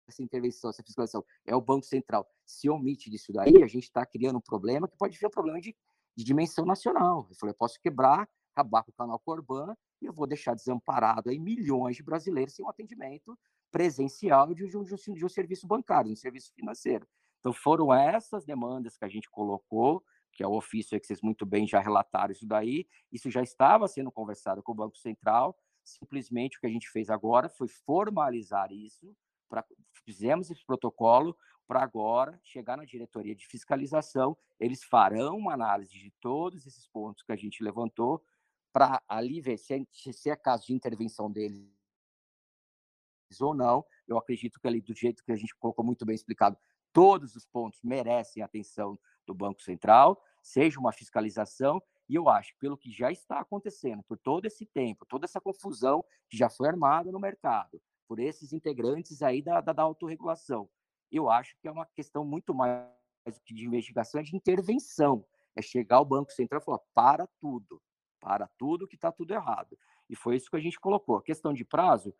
S6: essa intervenção, essa fiscalização é o Banco Central, se omite disso daí, a gente está criando um problema que pode vir um problema de, de dimensão nacional. Eu falei, eu posso quebrar, acabar com o canal Corban e eu vou deixar desamparado aí milhões de brasileiros sem um atendimento presencial de um, de um serviço bancário, de um serviço financeiro. Então, foram essas demandas que a gente colocou, que é o ofício que vocês muito bem já relataram isso daí, isso já estava sendo conversado com o Banco Central, simplesmente o que a gente fez agora foi formalizar isso, pra, fizemos esse protocolo para agora chegar na diretoria de fiscalização, eles farão uma análise de todos esses pontos que a gente levantou, para ali ver se é, se é caso de intervenção deles ou não. Eu acredito que ali, do jeito que a gente colocou muito bem explicado, todos os pontos merecem atenção do Banco Central, seja uma fiscalização, e eu acho, pelo que já está acontecendo, por todo esse tempo, toda essa confusão que já foi armada no mercado, por esses integrantes aí da, da, da autorregulação, eu acho que é uma questão muito mais do que de investigação, é de intervenção. É chegar ao Banco Central e falar, para tudo, para tudo que está tudo errado. E foi isso que a gente colocou. A questão de prazo,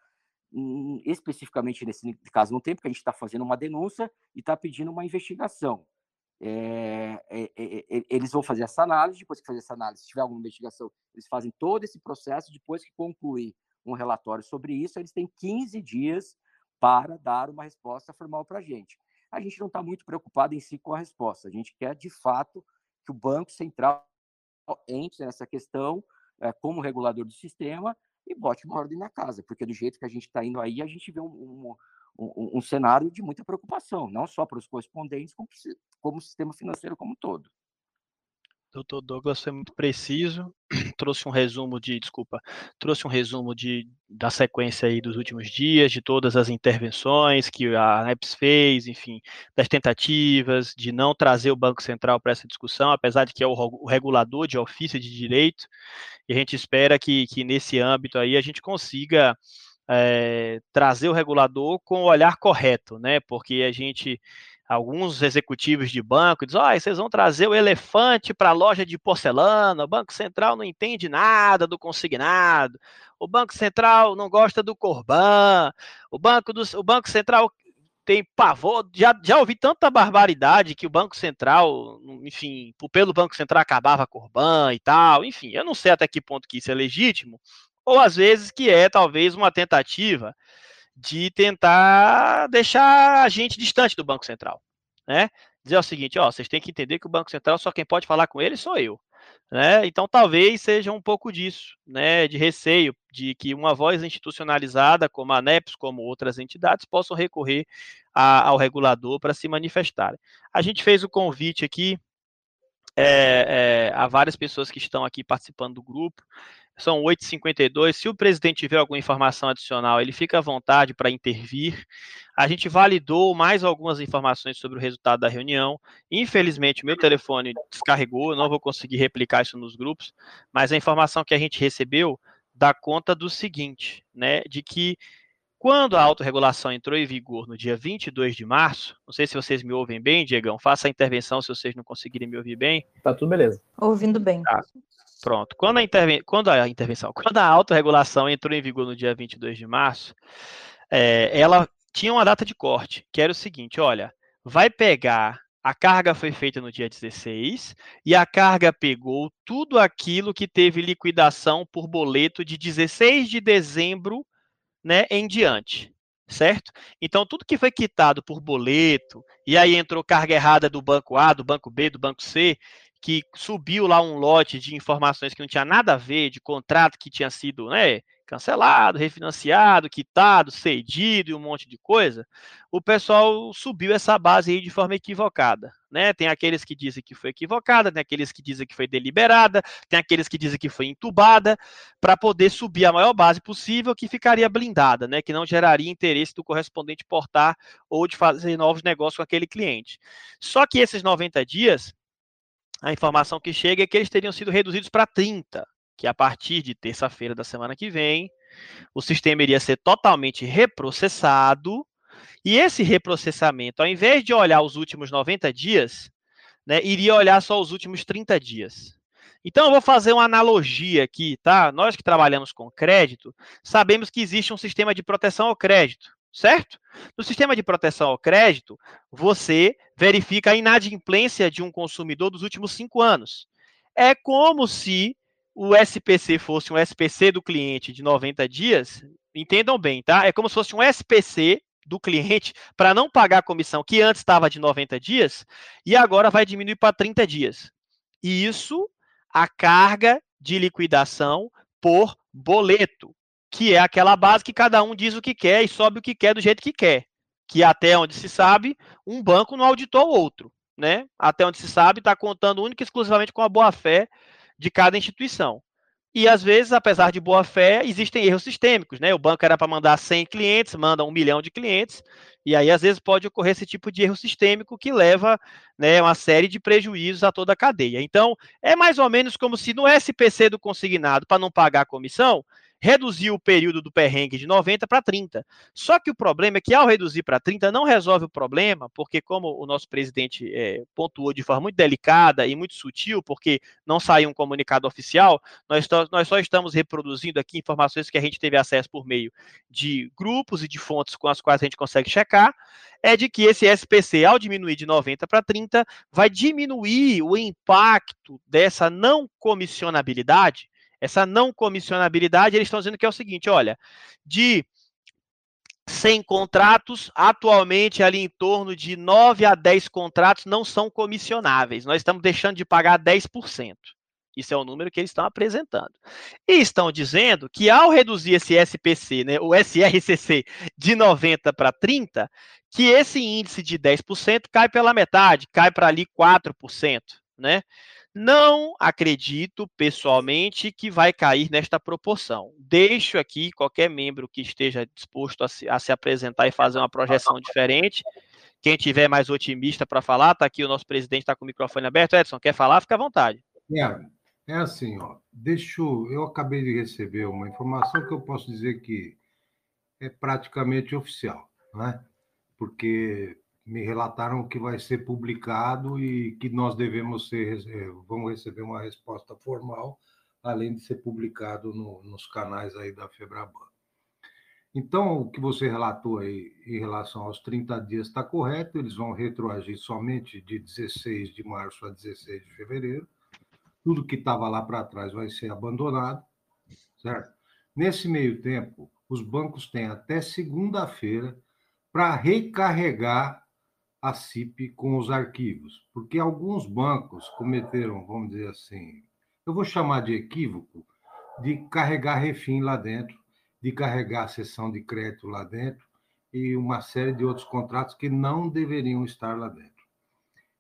S6: especificamente nesse caso, não tem, porque a gente está fazendo uma denúncia e está pedindo uma investigação. É, é, é, eles vão fazer essa análise, depois que fazer essa análise, se tiver alguma investigação, eles fazem todo esse processo, depois que concluir um relatório sobre isso, eles têm 15 dias para dar uma resposta formal para a gente. A gente não está muito preocupado em si com a resposta, a gente quer, de fato, que o Banco Central entre nessa questão como regulador do sistema e bote uma ordem na casa, porque do jeito que a gente está indo aí, a gente vê um, um, um, um, cenário de muita preocupação, não só para os correspondentes, como, como o sistema financeiro como um todo.
S2: Doutor Douglas foi muito preciso, trouxe um resumo de, desculpa, trouxe um resumo de, da sequência aí dos últimos dias, de todas as intervenções que a ANEPS fez, enfim, das tentativas de não trazer o Banco Central para essa discussão, apesar de que é o, o, regulador de ofício de direito, e a gente espera que, que nesse âmbito aí a gente consiga é, trazer o regulador com o olhar correto, né? Porque a gente, alguns executivos de banco dizem, oh, vocês vão trazer o elefante para a loja de porcelana, o Banco Central não entende nada do consignado, o Banco Central não gosta do Corban, o Banco, do, o banco Central tem pavor, já, já ouvi tanta barbaridade que o Banco Central, enfim, pelo Banco Central acabava Corban e tal, enfim, eu não sei até que ponto que isso é legítimo, ou às vezes que é talvez uma tentativa de tentar deixar a gente distante do Banco Central, né? Dizer o seguinte, ó, vocês têm que entender que o Banco Central só quem pode falar com ele sou eu, né? Então talvez seja um pouco disso, né, de receio de que uma voz institucionalizada, como a ANEPS, como outras entidades, possam recorrer a, ao regulador para se manifestarem. A gente fez o convite aqui é, é, a várias pessoas que estão aqui participando do grupo. São 8h52. Se o presidente tiver alguma informação adicional, ele fica à vontade para intervir. A gente validou mais algumas informações sobre o resultado da reunião. Infelizmente, meu telefone descarregou, eu não vou conseguir replicar isso nos grupos, mas a informação que a gente recebeu dá conta do seguinte, né, de que quando a autorregulação entrou em vigor no dia 22 de março, não sei se vocês me ouvem bem, Diegão, faça a intervenção se vocês não conseguirem me ouvir bem.
S4: Tá tudo beleza.
S3: Ouvindo bem. Tá.
S2: Pronto. Quando a, interven... quando a intervenção, quando a autorregulação entrou em vigor no dia 22 de março, é, ela tinha uma data de corte, que era o seguinte: olha, vai pegar. A carga foi feita no dia 16 e a carga pegou tudo aquilo que teve liquidação por boleto de 16 de dezembro né, em diante, certo? Então, tudo que foi quitado por boleto, e aí entrou carga errada do banco A, do banco B, do banco C, que subiu lá um lote de informações que não tinha nada a ver, de contrato que tinha sido né, cancelado, refinanciado, quitado, cedido e um monte de coisa, o pessoal subiu essa base aí de forma equivocada. Né? Tem aqueles que dizem que foi equivocada, tem aqueles que dizem que foi deliberada, tem aqueles que dizem que foi entubada, para poder subir a maior base possível, que ficaria blindada, né? que não geraria interesse do correspondente portar ou de fazer novos negócios com aquele cliente. Só que esses 90 dias, a informação que chega é que eles teriam sido reduzidos para 30 que a partir de terça-feira da semana que vem, o sistema iria ser totalmente reprocessado, e esse reprocessamento, ao invés de olhar os últimos 90 dias, né, iria olhar só os últimos 30 dias. Então, eu vou fazer uma analogia aqui, tá? Nós que trabalhamos com crédito, sabemos que existe um sistema de proteção ao crédito, certo? No sistema de proteção ao crédito, você verifica a inadimplência de um consumidor dos últimos cinco anos. É como se o SPC fosse um SPC do cliente de 90 dias, entendam bem, tá? É como se fosse um SPC do cliente para não pagar a comissão que antes estava de 90 dias e agora vai diminuir para 30 dias. E isso a carga de liquidação por boleto, que é aquela base que cada um diz o que quer e sobe o que quer do jeito que quer. Que até onde se sabe, um banco não auditou o outro, né? Até onde se sabe, está contando única e exclusivamente com a boa-fé de cada instituição. E às vezes, apesar de boa fé, existem erros sistêmicos, né? O banco era para mandar 100 clientes, manda um milhão de clientes, e aí às vezes pode ocorrer esse tipo de erro sistêmico que leva né, uma série de prejuízos a toda a cadeia. Então, é mais ou menos como se no SPC do consignado, para não pagar a comissão, reduziu o período do perrengue de 90 para 30. Só que o problema é que ao reduzir para 30 não resolve o problema, porque como o nosso presidente é, pontuou de forma muito delicada e muito sutil, porque não saiu um comunicado oficial, nós, nós só estamos reproduzindo aqui informações que a gente teve acesso por meio de grupos e de fontes com as quais a gente consegue checar, é de que esse SPC, ao diminuir de 90 para 30, vai diminuir o impacto dessa não comissionabilidade essa não comissionabilidade, eles estão dizendo que é o seguinte: olha, de 100 contratos, atualmente ali em torno de 9 a 10 contratos não são comissionáveis. Nós estamos deixando de pagar 10%. Isso é o número que eles estão apresentando. E estão dizendo que ao reduzir esse SPC, né, o SRCC, de 90 para 30, que esse índice de 10% cai pela metade, cai para ali 4%, né? Não acredito pessoalmente que vai cair nesta proporção. Deixo aqui qualquer membro que esteja disposto a se, a se apresentar e fazer uma projeção diferente. Quem tiver mais otimista para falar, está aqui o nosso presidente, está com o microfone aberto. Edson, quer falar? Fica à vontade.
S5: É, é assim, ó. Deixa eu, eu acabei de receber uma informação que eu posso dizer que é praticamente oficial, né? Porque me relataram que vai ser publicado e que nós devemos ser, eh, vamos receber uma resposta formal, além de ser publicado no, nos canais aí da Febraban. Então, o que você relatou aí em relação aos 30 dias está correto, eles vão retroagir somente de 16 de março a 16 de fevereiro. Tudo que estava lá para trás vai ser abandonado, certo? Nesse meio tempo, os bancos têm até segunda-feira para recarregar a CIP com os arquivos, porque alguns bancos cometeram, vamos dizer assim, eu vou chamar de equívoco, de carregar refim lá dentro, de carregar a sessão de crédito lá dentro e uma série de outros contratos que não deveriam estar lá dentro.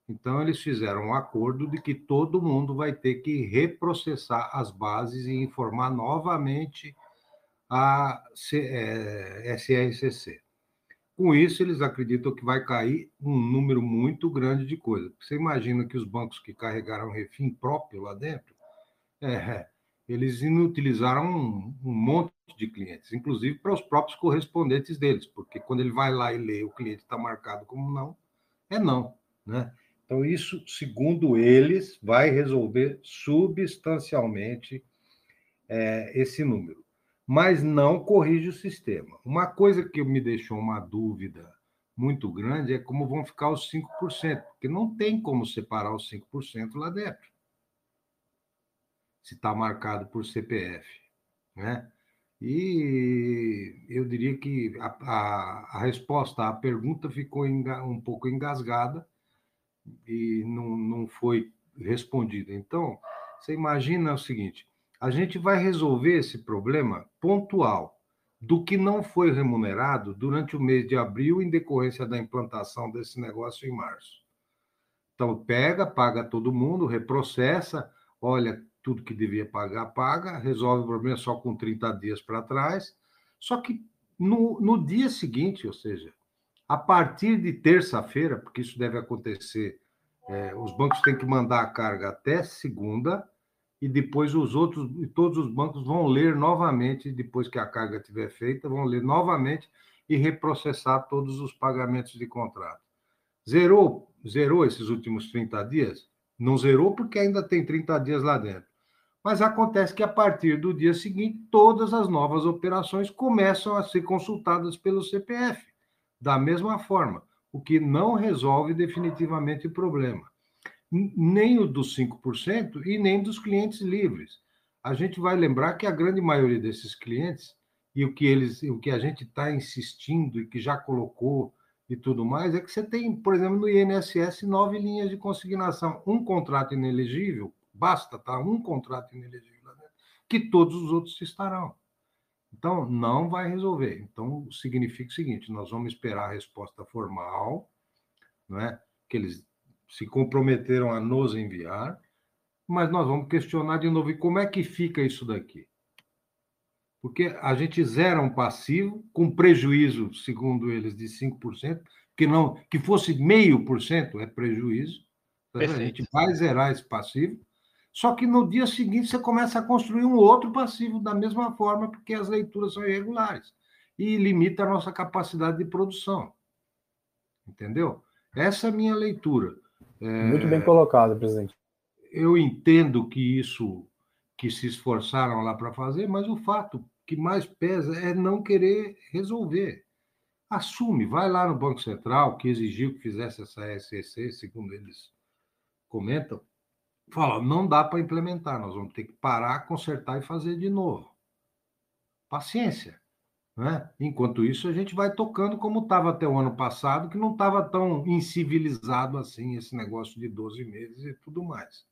S5: Então, eles fizeram um acordo de que todo mundo vai ter que reprocessar as bases e informar novamente a SRCC. Com isso, eles acreditam que vai cair um número muito grande de coisas. Você imagina que os bancos que carregaram refim próprio lá dentro, é, eles inutilizaram um, um monte de clientes, inclusive para os próprios correspondentes deles, porque quando ele vai lá e lê o cliente está marcado como não, é não, né? Então, isso, segundo eles, vai resolver substancialmente é, esse número. Mas não corrige o sistema. Uma coisa que me deixou uma dúvida muito grande é como vão ficar os 5%, porque não tem como separar os 5% lá dentro. Se está marcado por CPF. Né? E eu diria que a, a, a resposta à pergunta ficou um pouco engasgada, e não, não foi respondida. Então, você imagina o seguinte: a gente vai resolver esse problema pontual do que não foi remunerado durante o mês de abril em decorrência da implantação desse negócio em março. Então, pega, paga todo mundo, reprocessa, olha, tudo que devia pagar, paga, resolve o problema só com 30 dias para trás. Só que no, no dia seguinte, ou seja, a partir de terça-feira, porque isso deve acontecer, é, os bancos têm que mandar a carga até segunda e depois os outros, e todos os bancos vão ler novamente, depois que a carga estiver feita, vão ler novamente e reprocessar todos os pagamentos de contrato. Zerou, zerou esses últimos 30 dias? Não zerou porque ainda tem 30 dias lá dentro. Mas acontece que a partir do dia seguinte, todas as novas operações começam a ser consultadas pelo CPF da mesma forma, o que não resolve definitivamente o problema. Nem o dos 5% e nem dos clientes livres. A gente vai lembrar que a grande maioria desses clientes, e o que, eles, o que a gente está insistindo e que já colocou e tudo mais, é que você tem, por exemplo, no INSS, nove linhas de consignação. Um contrato inelegível, basta, tá? Um contrato inelegível, que todos os outros estarão. Então, não vai resolver. Então, significa o seguinte: nós vamos esperar a resposta formal, não é? que eles se comprometeram a nos enviar, mas nós vamos questionar de novo: e como é que fica isso daqui? Porque a gente zera um passivo com prejuízo, segundo eles, de 5%, que não que fosse meio por cento é prejuízo. Tá a gente vai zerar esse passivo só que no dia seguinte você começa a construir um outro passivo da mesma forma, porque as leituras são irregulares e limita a nossa capacidade de produção. Entendeu? Essa é a minha leitura.
S4: Muito bem colocado, presidente.
S5: Eu entendo que isso que se esforçaram lá para fazer, mas o fato que mais pesa é não querer resolver. Assume, vai lá no Banco Central, que exigiu que fizesse essa SEC, segundo eles comentam, fala, não dá para implementar, nós vamos ter que parar, consertar e fazer de novo. Paciência. Né? Enquanto isso, a gente vai tocando como estava até o ano passado, que não estava tão incivilizado assim, esse negócio de 12 meses e tudo mais.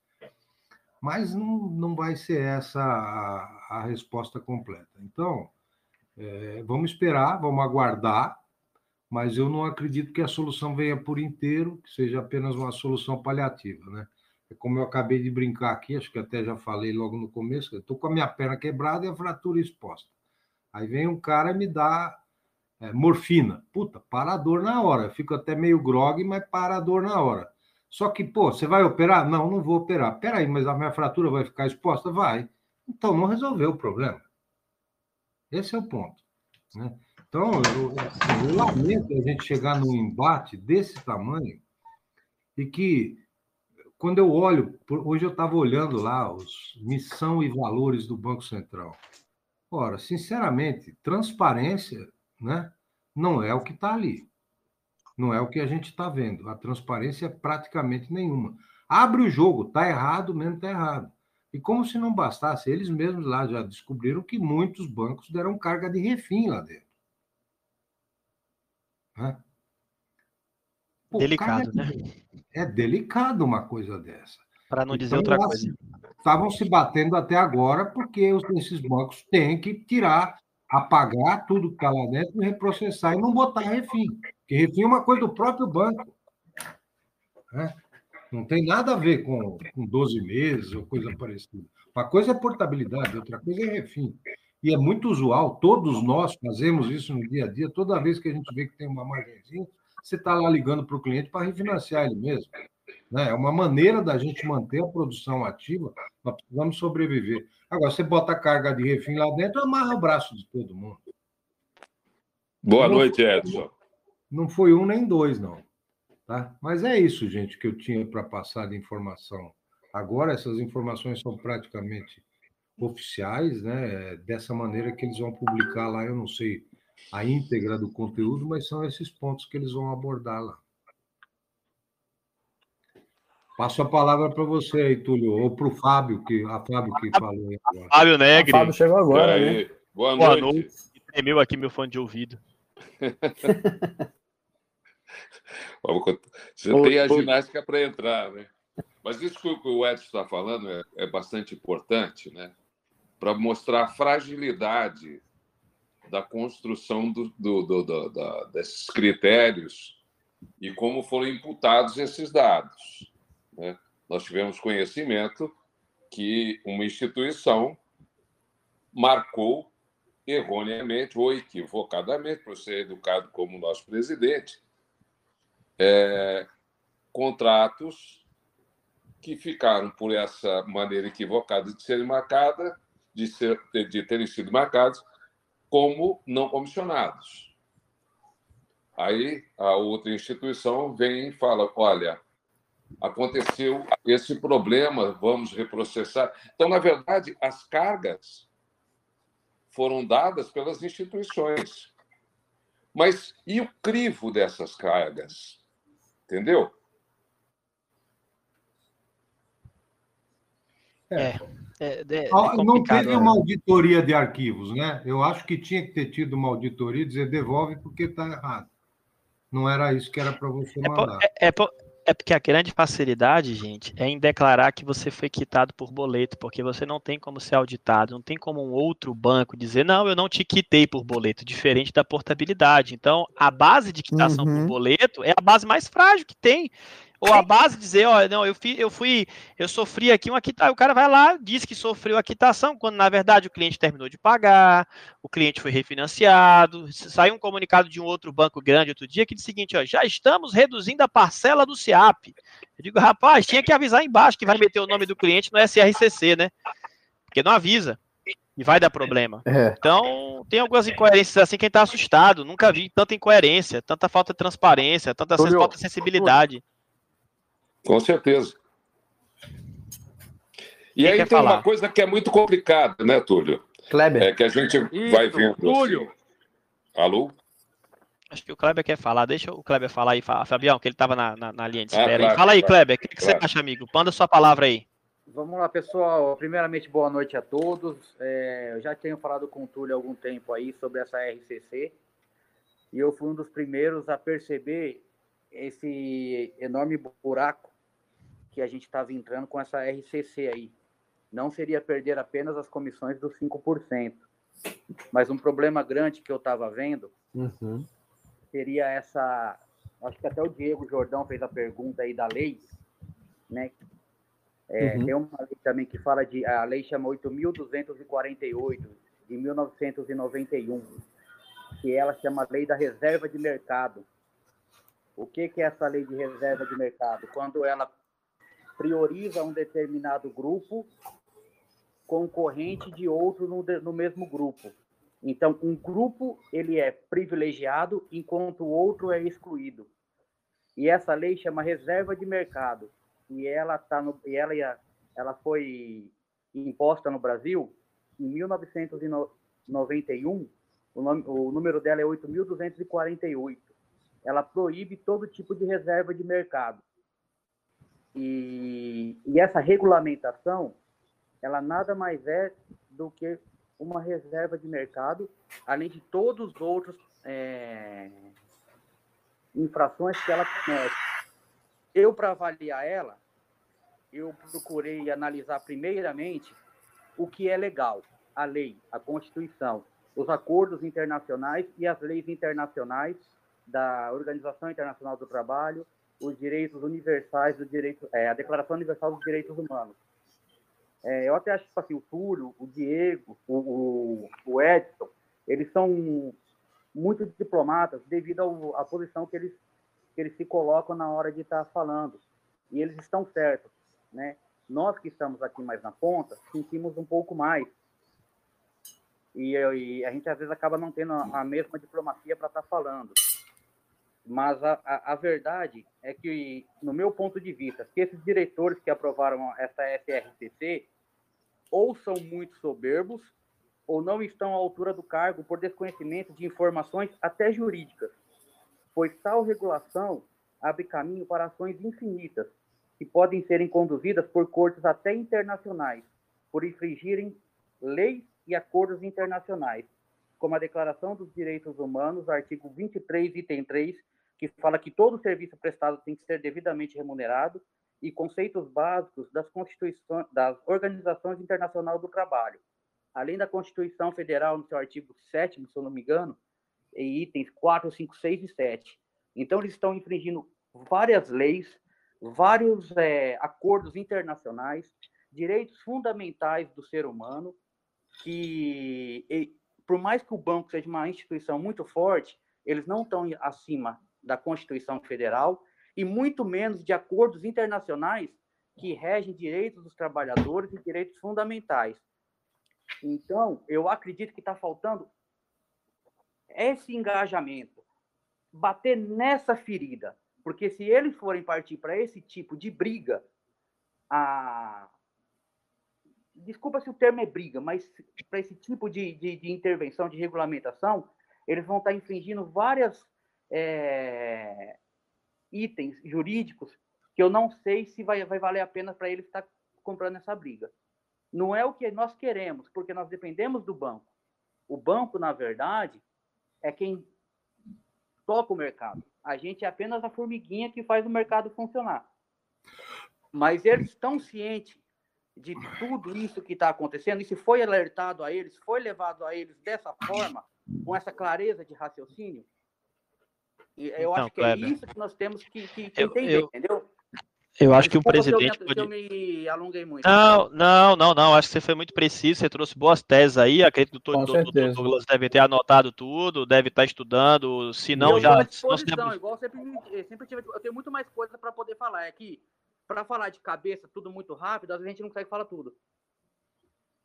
S5: Mas não, não vai ser essa a, a resposta completa. Então, é, vamos esperar, vamos aguardar, mas eu não acredito que a solução venha por inteiro, que seja apenas uma solução paliativa. Né? É como eu acabei de brincar aqui, acho que até já falei logo no começo, estou com a minha perna quebrada e a fratura exposta. Aí vem um cara me dá é, morfina. Puta, para a dor na hora. Eu fico até meio grog, mas para a dor na hora. Só que, pô, você vai operar? Não, não vou operar. Peraí, mas a minha fratura vai ficar exposta? Vai. Então, não resolveu o problema. Esse é o ponto. Né? Então, eu, eu, eu lamento a gente chegar num embate desse tamanho e que quando eu olho, hoje eu estava olhando lá os missão e valores do Banco Central. Ora, sinceramente, transparência né, não é o que está ali. Não é o que a gente está vendo. A transparência é praticamente nenhuma. Abre o jogo, está errado mesmo, está errado. E como se não bastasse, eles mesmos lá já descobriram que muitos bancos deram carga de refim lá dentro.
S2: Né? Pô, delicado, cara, né?
S5: É delicado uma coisa dessa.
S2: Para não dizer então, outra coisa.
S5: Estavam se batendo até agora porque esses bancos têm que tirar, apagar tudo que está lá dentro, reprocessar e não botar refim. Porque refim é uma coisa do próprio banco. Né? Não tem nada a ver com, com 12 meses ou coisa parecida. Uma coisa é portabilidade, outra coisa é refim. E é muito usual, todos nós fazemos isso no dia a dia, toda vez que a gente vê que tem uma margenzinha, você está lá ligando para o cliente para refinanciar ele mesmo. Né? É uma maneira da gente manter a produção ativa, nós precisamos sobreviver. Agora, você bota a carga de refim lá dentro, amarra o braço de todo mundo.
S7: Boa não noite, Edson.
S5: Não foi um nem dois, não. Tá? Mas é isso, gente, que eu tinha para passar de informação. Agora, essas informações são praticamente oficiais, né? Dessa maneira que eles vão publicar lá, eu não sei a íntegra do conteúdo, mas são esses pontos que eles vão abordar lá. Passo a palavra para você aí, Túlio, ou para o Fábio, que a Fábio que falou aí
S2: agora. Fábio Negri.
S4: A Fábio chegou agora. Né?
S2: Boa, Boa noite. noite. Tremeu aqui meu fone de ouvido.
S7: Você tem a ginástica para entrar, né? Mas isso que o Edson está falando é, é bastante importante, né? Para mostrar a fragilidade da construção do, do, do, do da, desses critérios e como foram imputados esses dados. Né? Nós tivemos conhecimento que uma instituição marcou erroneamente ou equivocadamente, por ser educado como nosso presidente, é, contratos que ficaram por essa maneira equivocada de serem marcadas, de, ser, de terem sido marcados como não comissionados. Aí a outra instituição vem e fala: olha, aconteceu esse problema, vamos reprocessar. Então, na verdade, as cargas foram dadas pelas instituições. Mas e o crivo dessas cargas? Entendeu?
S5: É. é, é, é não teve uma né? auditoria de arquivos, né? Eu acho que tinha que ter tido uma auditoria e dizer devolve porque está errado. Não era isso que era para você mandar.
S2: É, é, porque a grande facilidade, gente, é em declarar que você foi quitado por boleto, porque você não tem como ser auditado, não tem como um outro banco dizer, não, eu não te quitei por boleto, diferente da portabilidade. Então, a base de quitação uhum. por boleto é a base mais frágil que tem. Ou a base dizer, ó, não, eu fui, eu fui, eu sofri aqui uma quitação. O cara vai lá, diz que sofreu a quitação, quando na verdade o cliente terminou de pagar, o cliente foi refinanciado. Saiu um comunicado de um outro banco grande outro dia que diz o seguinte, ó, já estamos reduzindo a parcela do CIAP. Eu digo, rapaz, tinha que avisar embaixo que vai meter o nome do cliente no SRCC, né? Porque não avisa. E vai dar problema. É. Então, tem algumas incoerências assim quem está assustado. Nunca vi tanta incoerência, tanta falta de transparência, tanta falta de sensibilidade.
S7: Com certeza. E Quem aí tem falar? uma coisa que é muito complicada, né, Túlio?
S4: Kleber.
S7: É que a gente Isso, vai vendo. Assim. Túlio. Assim. Alô?
S2: Acho que o Kleber quer falar. Deixa o Kleber falar aí, Fabião, que ele estava na, na, na, linha de ah, espera. Ah, claro, Fala aí, claro, Kleber. O que, que claro. você acha, amigo? Manda sua palavra aí.
S8: Vamos lá, pessoal. Primeiramente, boa noite a todos. É, eu já tenho falado com o Túlio há algum tempo aí sobre essa RCC. E eu fui um dos primeiros a perceber esse enorme buraco que a gente estava entrando com essa RCC aí. Não seria perder apenas as comissões dos 5%. Mas um problema grande que eu estava vendo uhum. seria essa. Acho que até o Diego Jordão fez a pergunta aí da lei, né? É, uhum. Tem uma lei também que fala de. A lei chama 8.248, de 1991, que ela chama Lei da Reserva de Mercado. O que, que é essa lei de reserva de mercado? Quando ela prioriza um determinado grupo concorrente de outro no, no mesmo grupo. Então, um grupo ele é privilegiado enquanto o outro é excluído. E essa lei chama reserva de mercado. E ela tá no, e ela ela foi imposta no Brasil em 1991. O, nome, o número dela é 8.248. Ela proíbe todo tipo de reserva de mercado. E, e essa regulamentação, ela nada mais é do que uma reserva de mercado, além de todos os outros é, infrações que ela comete. Eu, para avaliar ela, eu procurei analisar primeiramente o que é legal, a lei, a Constituição, os acordos internacionais e as leis internacionais da Organização Internacional do Trabalho, os direitos universais direito, é, a Declaração Universal dos Direitos Humanos. É, eu até acho que tipo assim, o Túlio, o Diego, o, o, o Edson, eles são muito diplomatas devido à posição que eles, que eles se colocam na hora de estar falando. E eles estão certos. Né? Nós que estamos aqui mais na ponta, sentimos um pouco mais. E, e a gente, às vezes, acaba não tendo a, a mesma diplomacia para estar falando. Mas a, a, a, verdade é que, no meu ponto de vista, que esses diretores que aprovaram essa SRCC ou são muito soberbos ou não estão à altura do cargo por desconhecimento de informações até jurídicas, pois tal regulação abre caminho para ações infinitas que podem serem conduzidas por cortes até internacionais, por infringirem leis e acordos internacionais, como a Declaração dos Direitos Humanos, artigo 23, item 3, que fala que todo serviço prestado tem que ser devidamente remunerado, e conceitos básicos das constituições das organizações internacionais do trabalho. Além da Constituição Federal, no seu artigo 7 se eu não me engano, em itens 4, 5, 6 e 7. Então, eles estão infringindo várias leis, vários é, acordos internacionais, direitos fundamentais do ser humano, que, e, por mais que o banco seja uma instituição muito forte, eles não estão acima da Constituição Federal e muito menos de acordos internacionais que regem direitos dos trabalhadores e direitos fundamentais. Então, eu acredito que está faltando esse engajamento, bater nessa ferida, porque se eles forem partir para esse tipo de briga, a... desculpa se o termo é briga, mas para esse tipo de, de, de, intervenção, de regulamentação, eles vão estar tá infringindo várias é, itens jurídicos que eu não sei se vai, vai valer a pena para ele estar comprando essa briga. Não é o que nós queremos, porque nós dependemos do banco. O banco, na verdade, é quem toca o mercado. A gente é apenas a formiguinha que faz o mercado funcionar. Mas eles estão cientes de tudo isso que está acontecendo, e se foi alertado a eles, foi levado a eles dessa forma, com essa clareza de raciocínio, e eu então, acho que é Kleber, é isso que nós temos que, que, que eu, entender, eu, entendeu?
S2: Eu acho que o presidente.
S8: Se eu, pode... eu me alonguei muito.
S2: Não, não, não, não. Acho que você foi muito preciso. Você trouxe boas teses aí. Acredito que o doutor Douglas deve ter anotado tudo, deve estar estudando. Se não, já.
S8: Temos... igual sempre, sempre tive, eu tenho muito mais coisa para poder falar. É que, para falar de cabeça, tudo muito rápido, às vezes a gente não consegue falar tudo.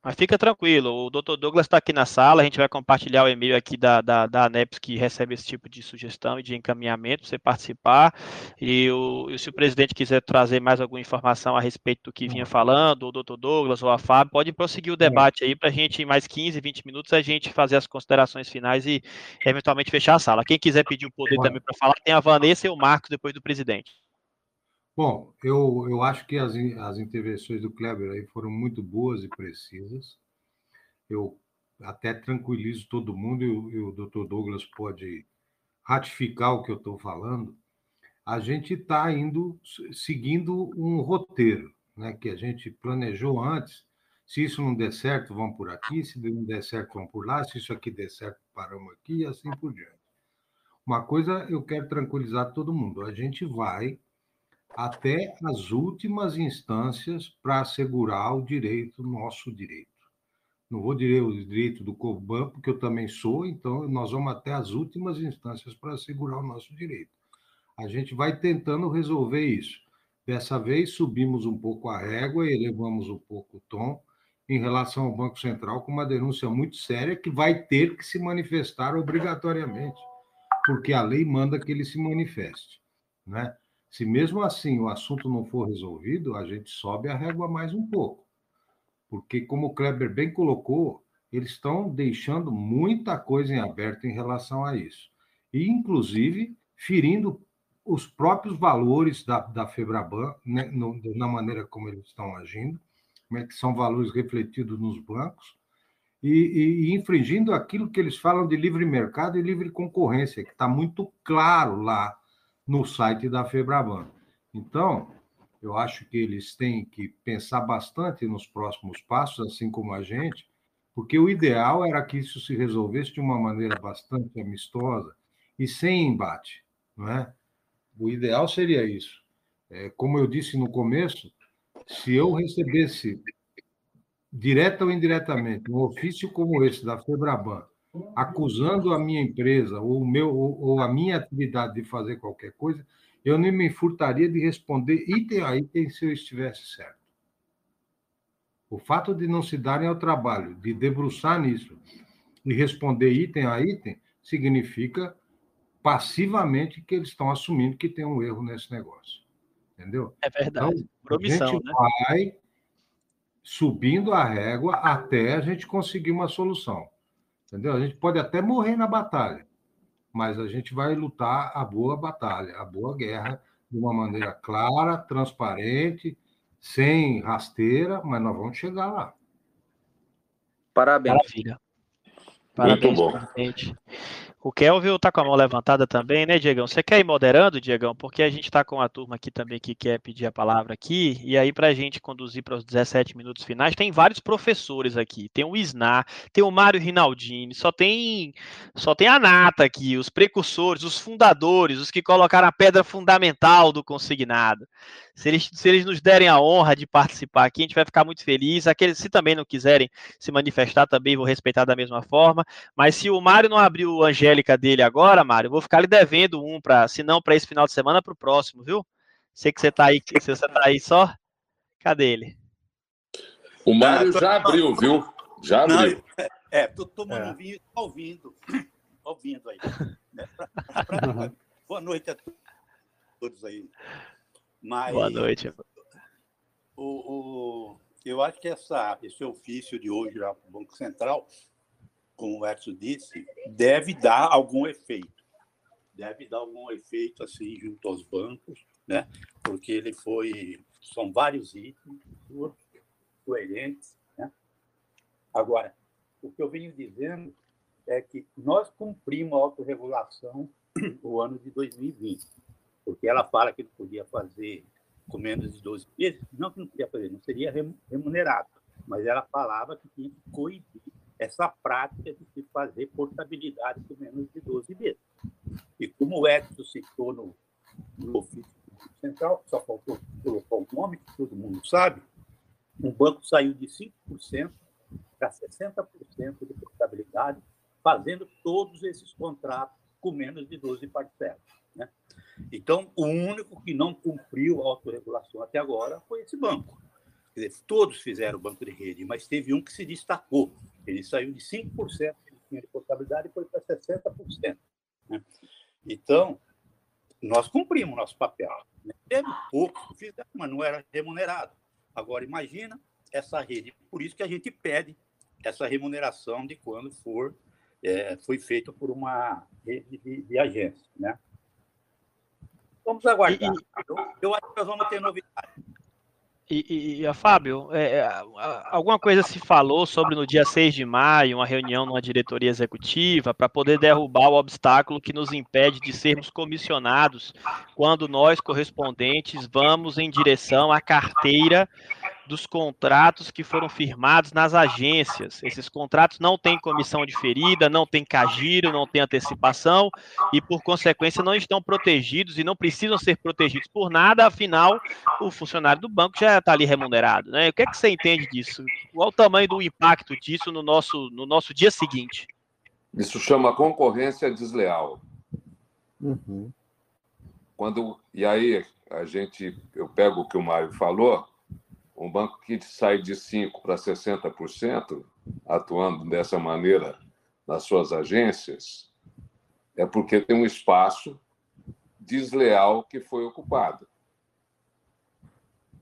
S2: Mas fica tranquilo, o Dr. Douglas está aqui na sala, a gente vai compartilhar o e-mail aqui da, da, da ANEPS que recebe esse tipo de sugestão e de encaminhamento para você participar. E, o, e se o presidente quiser trazer mais alguma informação a respeito do que vinha falando, o Dr. Douglas ou a Fábio, pode prosseguir o debate aí para a gente, em mais 15, 20 minutos, a gente fazer as considerações finais e eventualmente fechar a sala. Quem quiser pedir o poder também para falar, tem a Vanessa e o Marcos depois do presidente.
S5: Bom, eu, eu acho que as, as intervenções do Kleber aí foram muito boas e precisas. Eu até tranquilizo todo mundo e o, e o doutor Douglas pode ratificar o que eu estou falando. A gente está indo seguindo um roteiro, né, que a gente planejou antes. Se isso não der certo, vamos por aqui. Se não der certo, vamos por lá. Se isso aqui der certo, paramos aqui e assim por diante. Uma coisa eu quero tranquilizar todo mundo: a gente vai até as últimas instâncias para assegurar o direito, nosso direito. Não vou dizer o direito do Coban, porque eu também sou, então nós vamos até as últimas instâncias para assegurar o nosso direito. A gente vai tentando resolver isso. Dessa vez subimos um pouco a régua e elevamos um pouco o tom em relação ao Banco Central com uma denúncia muito séria que vai ter que se manifestar obrigatoriamente, porque a lei manda que ele se manifeste, né? Se mesmo assim o assunto não for resolvido, a gente sobe a régua mais um pouco. Porque, como o Kleber bem colocou, eles estão deixando muita coisa em aberto em relação a isso. E, inclusive, ferindo os próprios valores da, da Febraban, né, no, na maneira como eles estão agindo, né, que são valores refletidos nos bancos, e, e, e infringindo aquilo que eles falam de livre mercado e livre concorrência, que está muito claro lá no site da Febraban. Então, Eu acho que eles têm que pensar bastante nos próximos passos, assim como a gente, porque o ideal era que isso se resolvesse de uma maneira bastante amistosa e sem embate, não é? O ideal seria isso. É, como eu disse no começo, se eu recebesse direta ou indiretamente um ofício como esse da Febraban, acusando a minha empresa ou, o meu, ou, ou a minha atividade de fazer qualquer coisa, eu nem me furtaria de responder item a item se eu estivesse certo. O fato de não se darem ao trabalho de debruçar nisso e responder item a item significa passivamente que eles estão assumindo que tem um erro nesse negócio. Entendeu?
S2: É verdade. Então, Promissão,
S5: a gente
S2: né?
S5: vai subindo a régua até a gente conseguir uma solução. Entendeu? A gente pode até morrer na batalha, mas a gente vai lutar a boa batalha, a boa guerra, de uma maneira clara, transparente, sem rasteira, mas nós vamos chegar lá.
S2: Parabéns. Maravilha. Parabéns, Muito bom. Presidente. O Kelvin está com a mão levantada também, né, Diegão? Você quer ir moderando, Diegão? Porque a gente está com a turma aqui também que quer pedir a palavra aqui, e aí para a gente conduzir para os 17 minutos finais, tem vários professores aqui. Tem o Isnar, tem o Mário Rinaldini, só tem só tem a Nata aqui, os precursores, os fundadores, os que colocaram a pedra fundamental do consignado. Se eles, se eles nos derem a honra de participar aqui, a gente vai ficar muito feliz. Aqueles, se também não quiserem se manifestar, também vou respeitar da mesma forma. Mas se o Mário não abrir o Angélica dele agora, Mário, eu vou ficar lhe devendo um, para, se não para esse final de semana, para o próximo, viu? Sei que você está aí, que você está aí só. Cadê ele?
S7: O Mário já abriu, viu? Já abriu.
S9: Não, é, tô tomando é. vinho e ouvindo. ouvindo aí. Né? Boa noite a todos aí.
S2: Mas, Boa noite.
S9: O, o, eu acho que essa, esse ofício de hoje lá para o Banco Central, como o Edson disse, deve dar algum efeito. Deve dar algum efeito assim junto aos bancos, né? porque ele foi. São vários itens coerentes. Né? Agora, o que eu venho dizendo é que nós cumprimos a autorregulação o ano de 2020 porque ela fala que não podia fazer com menos de 12 meses, não que não podia fazer, não seria remunerado, mas ela falava que tinha que coibir essa prática de se fazer portabilidade com menos de 12 meses. E como o Edson citou no, no ofício central, só faltou colocar o nome, que todo mundo sabe, um banco saiu de 5% para 60% de portabilidade, fazendo todos esses contratos com menos de 12 parcelas. Então, o único que não cumpriu a autorregulação até agora foi esse banco. Dizer, todos fizeram banco de rede, mas teve um que se destacou. Ele saiu de 5% que tinha de portabilidade e foi para 60%. Né? Então, nós cumprimos nosso papel. Né? Teve poucos que fizeram, mas não era remunerado. Agora, imagina essa rede. Por isso que a gente pede essa remuneração de quando for é, foi feito por uma rede de, de agências, né? Vamos aguardar. E, eu, eu, acho que nós vamos ter novidades.
S2: E, e, e Fábio, é, é alguma coisa se falou sobre no dia 6 de maio, uma reunião numa diretoria executiva para poder derrubar o obstáculo que nos impede de sermos comissionados quando nós, correspondentes, vamos em direção à carteira dos contratos que foram firmados nas agências. Esses contratos não têm comissão diferida, não tem cagiro, não tem antecipação e, por consequência, não estão protegidos e não precisam ser protegidos por nada, afinal, o funcionário do banco já está ali remunerado. Né? O que é que você entende disso? Qual o tamanho do impacto disso no nosso, no nosso dia seguinte?
S7: Isso chama concorrência desleal. Uhum. Quando, e aí, a gente, eu pego o que o Mário falou, um banco que sai de 5% para 60%, atuando dessa maneira nas suas agências, é porque tem um espaço desleal que foi ocupado.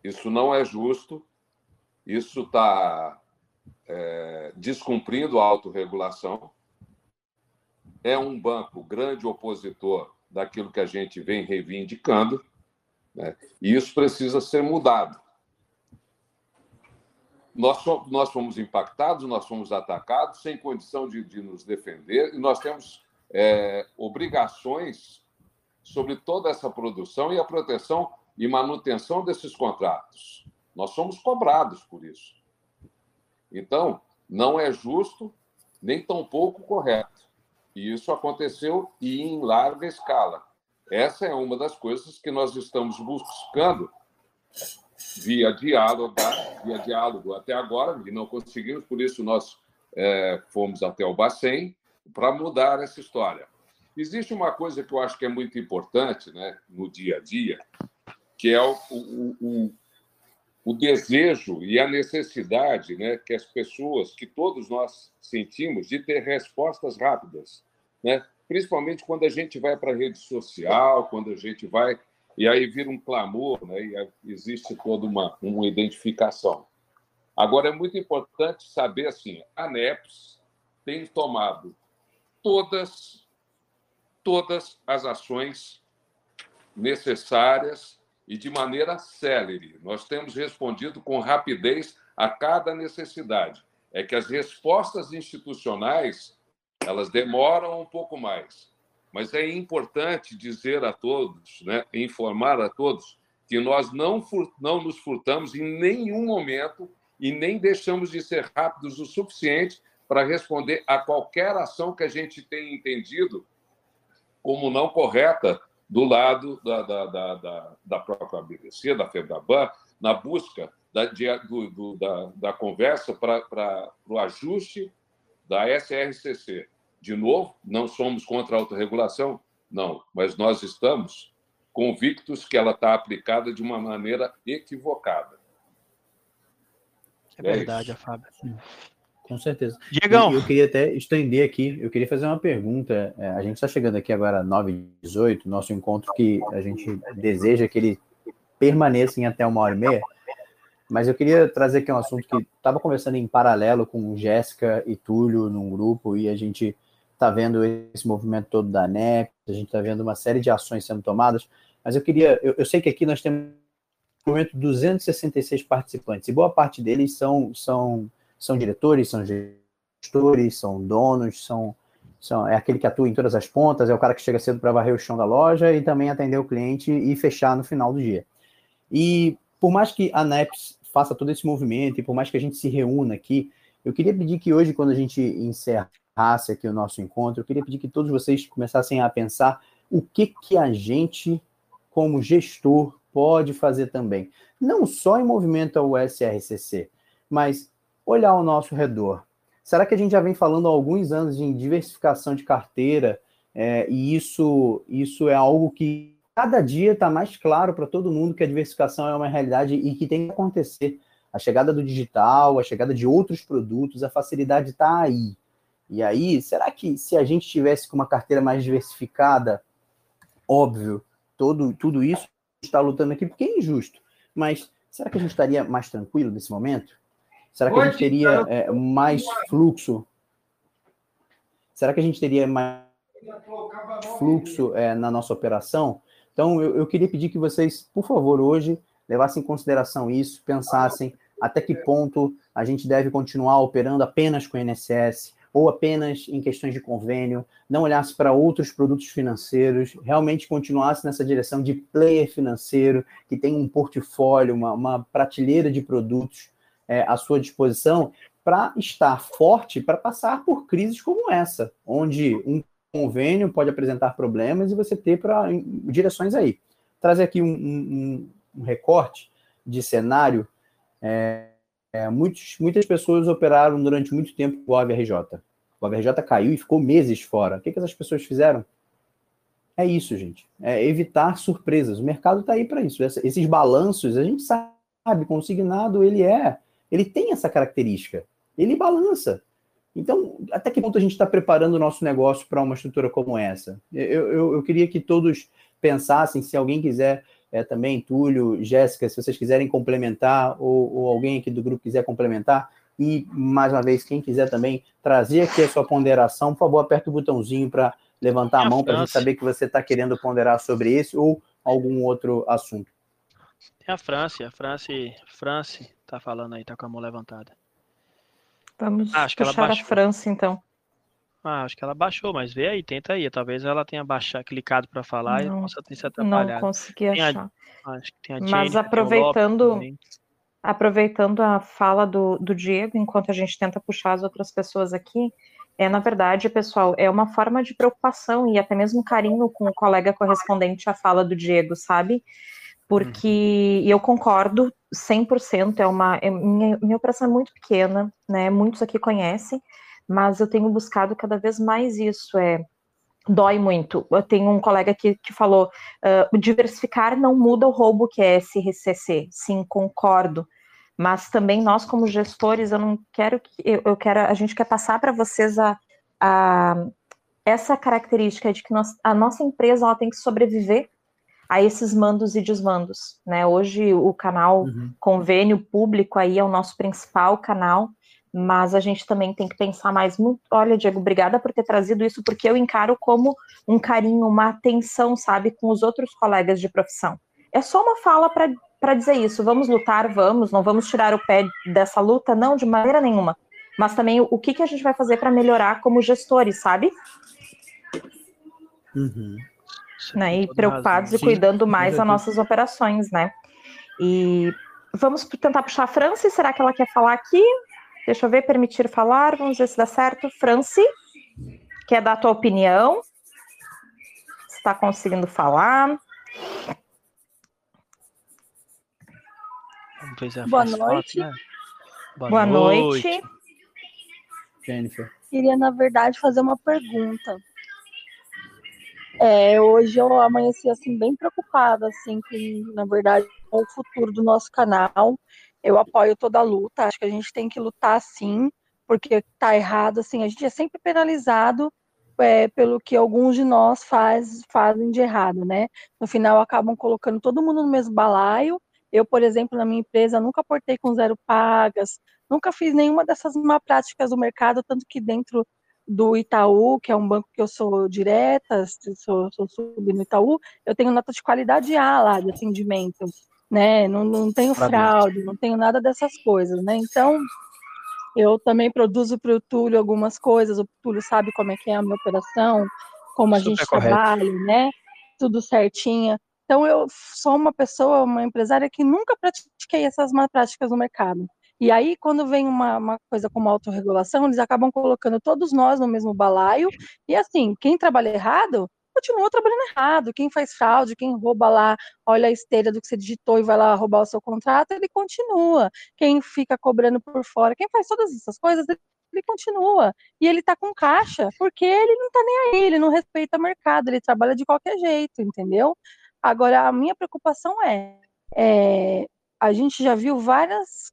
S7: Isso não é justo, isso está é, descumprindo a autorregulação. É um banco grande opositor daquilo que a gente vem reivindicando, né? e isso precisa ser mudado nós, nós fomos impactados, nós fomos atacados, sem condição de, de nos defender, e nós temos é, obrigações sobre toda essa produção e a proteção e manutenção desses contratos. Nós somos cobrados por isso. Então, não é justo nem tampouco correto. E isso aconteceu e em larga escala. Essa é uma das coisas que nós estamos buscando via diálogo, via diálogo até agora, e não conseguimos, por isso nós é, fomos até o Bacen para mudar essa história. Existe uma coisa que eu acho que é muito importante né, no dia a dia, que é o, o, o, o desejo e a necessidade né, que as pessoas, que todos nós sentimos, de ter respostas rápidas. Né? Principalmente quando a gente vai para a rede social, quando a gente vai. E aí vira um clamor, né? e existe toda uma, uma identificação. Agora, é muito importante saber assim: a NEPS tem tomado todas, todas as ações necessárias e de maneira célere. Nós temos respondido com rapidez a cada necessidade. É que as respostas institucionais elas demoram um pouco mais, mas é importante dizer a todos, né, informar a todos que nós não, não nos furtamos em nenhum momento e nem deixamos de ser rápidos o suficiente para responder a qualquer ação que a gente tenha entendido como não correta do lado da, da, da, da, da própria BBC, da FEBRABAN, na busca da, de, do, do, da, da conversa para o ajuste da SRCC. De novo, não somos contra a autorregulação? Não, mas nós estamos convictos que ela está aplicada de uma maneira equivocada.
S4: É, é verdade, isso. Fábio. Com certeza. Diegão. Eu, eu, queria até estender aqui, eu queria fazer uma pergunta. É, a gente está chegando aqui agora às 9h18, nosso encontro que a gente deseja que ele permaneça em até uma hora e meia. Mas eu queria trazer aqui um assunto que estava conversando em paralelo com Jéssica e Túlio num grupo, e a gente está vendo esse movimento todo da NEP, a gente está vendo uma série de ações sendo tomadas, mas eu queria, eu, eu sei que aqui nós temos no momento 266 participantes, e boa parte deles são, são, são diretores, são gestores, são donos, são, são, é aquele que atua em todas as pontas, é o cara que chega cedo para varrer o chão da loja e também atender o cliente e fechar no final do dia. E por mais que a NEPS faça todo esse movimento e por mais que a gente se reúna aqui, eu queria pedir que hoje, quando a gente encerrasse aqui o nosso encontro, eu queria pedir que todos vocês começassem a pensar o que que a gente, como gestor, pode fazer também. Não só em movimento ao SRCC, mas olhar ao nosso redor. Será que a gente já vem falando há alguns anos em diversificação de carteira é, e isso, isso é algo que cada dia está mais claro para todo mundo que a diversificação é uma realidade e que tem que acontecer. A chegada do digital, a chegada de outros produtos, a facilidade está aí. E aí, será que se a gente tivesse com uma carteira mais diversificada, óbvio, todo, tudo isso está lutando aqui porque é injusto. Mas será que a gente estaria mais tranquilo nesse momento? Será que a gente teria é, mais fluxo? Será que a gente teria mais fluxo é, na nossa operação? Então, eu, eu queria pedir que vocês, por favor, hoje levassem em consideração isso, pensassem até que ponto a gente deve continuar operando apenas com o INSS, ou apenas em questões de convênio, não olhasse para outros produtos financeiros, realmente continuasse nessa direção de player financeiro, que tem um portfólio, uma, uma prateleira de produtos é, à sua disposição, para estar forte para passar por crises como essa, onde um convênio pode apresentar problemas e você ter para direções aí. Trazer aqui um, um, um recorte de cenário. É, é, muitos, muitas pessoas operaram durante muito tempo o AVRJ. O AVRJ caiu e ficou meses fora. O que, que essas pessoas fizeram? É isso, gente. É evitar surpresas. O mercado está aí para isso. Esses balanços, a gente sabe, consignado, ele é, ele tem essa característica. Ele balança. Então, até que ponto a gente está preparando o nosso negócio para uma estrutura como essa? Eu, eu, eu, queria que todos pensassem, se alguém quiser é, também, Túlio, Jéssica, se vocês quiserem complementar, ou, ou, alguém aqui do grupo quiser complementar, e mais uma vez, quem quiser também trazer aqui a sua ponderação, por favor, aperta o botãozinho para levantar a mão para a gente saber que você está querendo ponderar sobre esse ou algum outro assunto.
S2: Tem a França, a França, França está falando aí, está com a mão levantada.
S3: Vamos ah, acho puxar que ela a França, então.
S2: Ah, acho que ela baixou, mas vê aí, tenta aí. Talvez ela tenha baixado, clicado para falar não, e possa ter se atrapalhado.
S3: Não consegui achar.
S2: A, acho que tem a
S3: mas aproveitando, aproveitando a fala do, do Diego, enquanto a gente tenta puxar as outras pessoas aqui, é, na verdade, pessoal, é uma forma de preocupação e até mesmo carinho com o colega correspondente à fala do Diego, sabe? Porque uhum. eu concordo 100%, é uma, é, minha, minha operação é muito pequena, né, muitos aqui conhecem, mas eu tenho buscado cada vez mais isso, é, dói muito. Eu tenho um colega que, que falou, uh, diversificar não muda o roubo que é SRCC, sim, concordo, mas também nós como gestores, eu não quero que, eu, eu quero, a gente quer passar para vocês a, a, essa característica de que nós, a nossa empresa ela tem que sobreviver a esses mandos e desmandos, né? Hoje o canal uhum. convênio público aí é o nosso principal canal, mas a gente também tem que pensar mais muito. Olha, Diego, obrigada por ter trazido isso, porque eu encaro como um carinho, uma atenção, sabe, com os outros colegas de profissão. É só uma fala para dizer isso. Vamos lutar, vamos, não vamos tirar o pé dessa luta, não, de maneira nenhuma. Mas também o que, que a gente vai fazer para melhorar como gestores, sabe?
S2: Uhum
S3: né, e preocupados e cuidando mais das nossas operações, né? E vamos tentar puxar a Franci, será que ela quer falar aqui? Deixa eu ver, permitir falar, vamos ver se dá certo. Franci, quer dar a tua opinião? Está conseguindo falar?
S2: Vamos ver se é
S10: Boa noite.
S2: né?
S3: Boa, Boa noite. noite.
S4: Jennifer.
S10: Queria, na verdade, fazer uma pergunta. É, hoje eu amanheci assim bem preocupada assim com, na verdade, com o futuro do nosso canal. Eu apoio toda a luta, acho que a gente tem que lutar sim, porque tá errado assim, a gente é sempre penalizado é, pelo que alguns de nós faz, fazem de errado, né? No final acabam colocando todo mundo no mesmo balaio. Eu, por exemplo, na minha empresa nunca portei com zero pagas, nunca fiz nenhuma dessas má práticas do mercado, tanto que dentro do Itaú, que é um banco que eu sou direta, sou, sou sub no Itaú, eu tenho nota de qualidade A lá de atendimento, né? Não, não tenho fraude, não tenho nada dessas coisas, né? Então, eu também produzo para o Túlio algumas coisas, o Túlio sabe como é que é a minha operação, como a Super gente correto. trabalha, né? Tudo certinho. Então, eu sou uma pessoa, uma empresária que nunca pratiquei essas má práticas no mercado. E aí, quando vem uma, uma coisa como autorregulação, eles acabam colocando todos nós no mesmo balaio. E assim, quem trabalha errado, continua trabalhando errado. Quem faz fraude, quem rouba lá, olha a esteira do que você digitou e vai lá roubar o seu contrato, ele continua. Quem fica cobrando por fora, quem faz todas essas coisas, ele continua. E ele tá com caixa, porque ele não tá nem aí, ele não respeita o mercado, ele trabalha de qualquer jeito, entendeu? Agora, a minha preocupação é, é a gente já viu várias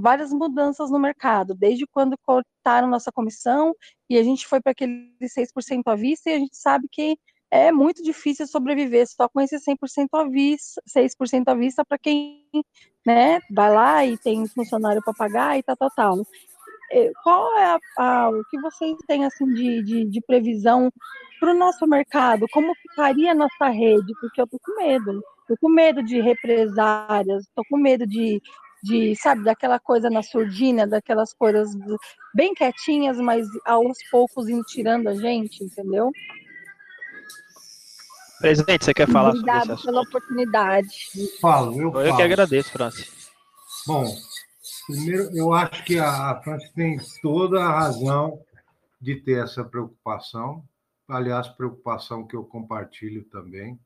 S10: várias mudanças no mercado, desde quando cortaram nossa comissão e a gente foi para aquele 6% à vista e a gente sabe que é muito difícil sobreviver só com esse 100% à vista, 6% à vista para quem, né, vai lá e tem funcionário para pagar e tal, tal, tal. É, qual é a, a, o que vocês têm assim de, de, de previsão para o nosso mercado? Como ficaria a nossa rede? Porque eu estou com medo. Estou com medo de represárias, estou com medo de de, sabe, daquela coisa na surdina, daquelas coisas bem quietinhas, mas aos poucos tirando a gente, entendeu?
S2: Presidente, você quer falar
S10: Obrigado
S2: sobre
S10: pela oportunidade.
S5: Eu falo, eu,
S2: eu
S5: falo.
S2: que agradeço, Francis.
S5: Bom, primeiro, eu acho que a Francis tem toda a razão de ter essa preocupação. Aliás, preocupação que eu compartilho também.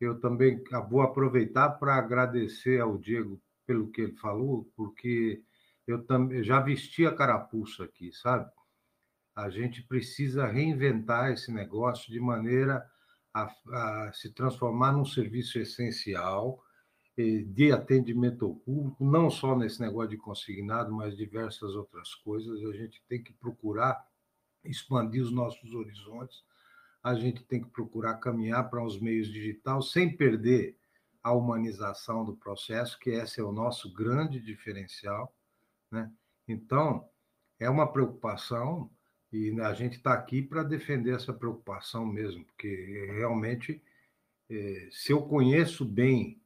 S5: Eu também vou aproveitar para agradecer ao Diego pelo que ele falou, porque eu também já vesti a carapuça aqui, sabe? A gente precisa reinventar esse negócio de maneira a, a se transformar num serviço essencial eh, de atendimento ao público, não só nesse negócio de consignado, mas diversas outras coisas. A gente tem que procurar expandir os nossos horizontes, a gente tem que procurar caminhar para os meios digitais sem perder a humanização do processo, que esse é o nosso grande diferencial. Né? Então, é uma preocupação e a gente está aqui para defender essa preocupação mesmo, porque realmente, é, se eu conheço bem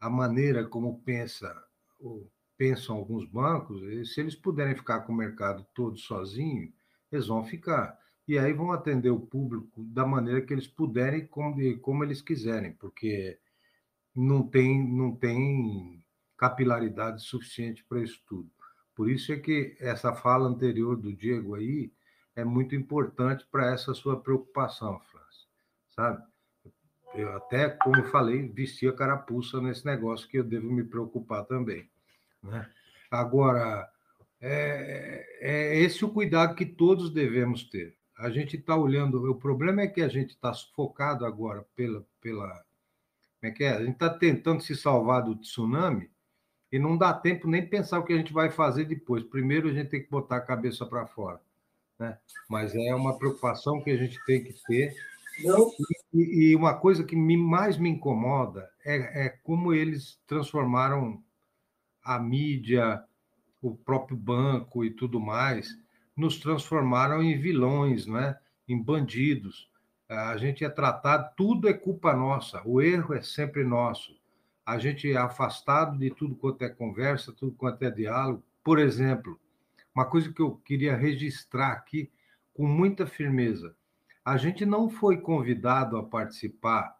S5: a maneira como pensa pensam alguns bancos, se eles puderem ficar com o mercado todo sozinho, eles vão ficar. e aí vão atender o público da maneira que eles puderem, como, como eles quiserem, porque não tem, não tem capilaridade suficiente para isso tudo. Por isso é que essa fala anterior do Diego aí é muito importante para essa sua preocupação, França, sabe? Eu até, como eu falei, vesti a carapuça nesse negócio que eu devo me preocupar também. Né? Agora, é, é esse o cuidado que todos devemos ter. A gente está olhando, o problema é que a gente está sufocado agora pela, pela. Como é que é? A gente está tentando se salvar do tsunami e não dá tempo nem pensar o que a gente vai fazer depois. Primeiro a gente tem que botar a cabeça para fora. Né? Mas é uma preocupação que a gente tem que ter e, e, uma coisa que me, mais me incomoda é, é, como eles transformaram a mídia, o próprio banco e tudo mais, nos transformaram em vilões, não é? em bandidos. A gente é tratado, tudo é culpa nossa, o erro é sempre nosso. A gente é afastado de tudo quanto é conversa, tudo quanto é diálogo. Por exemplo, uma coisa que eu queria registrar aqui com muita firmeza a gente não foi convidado a participar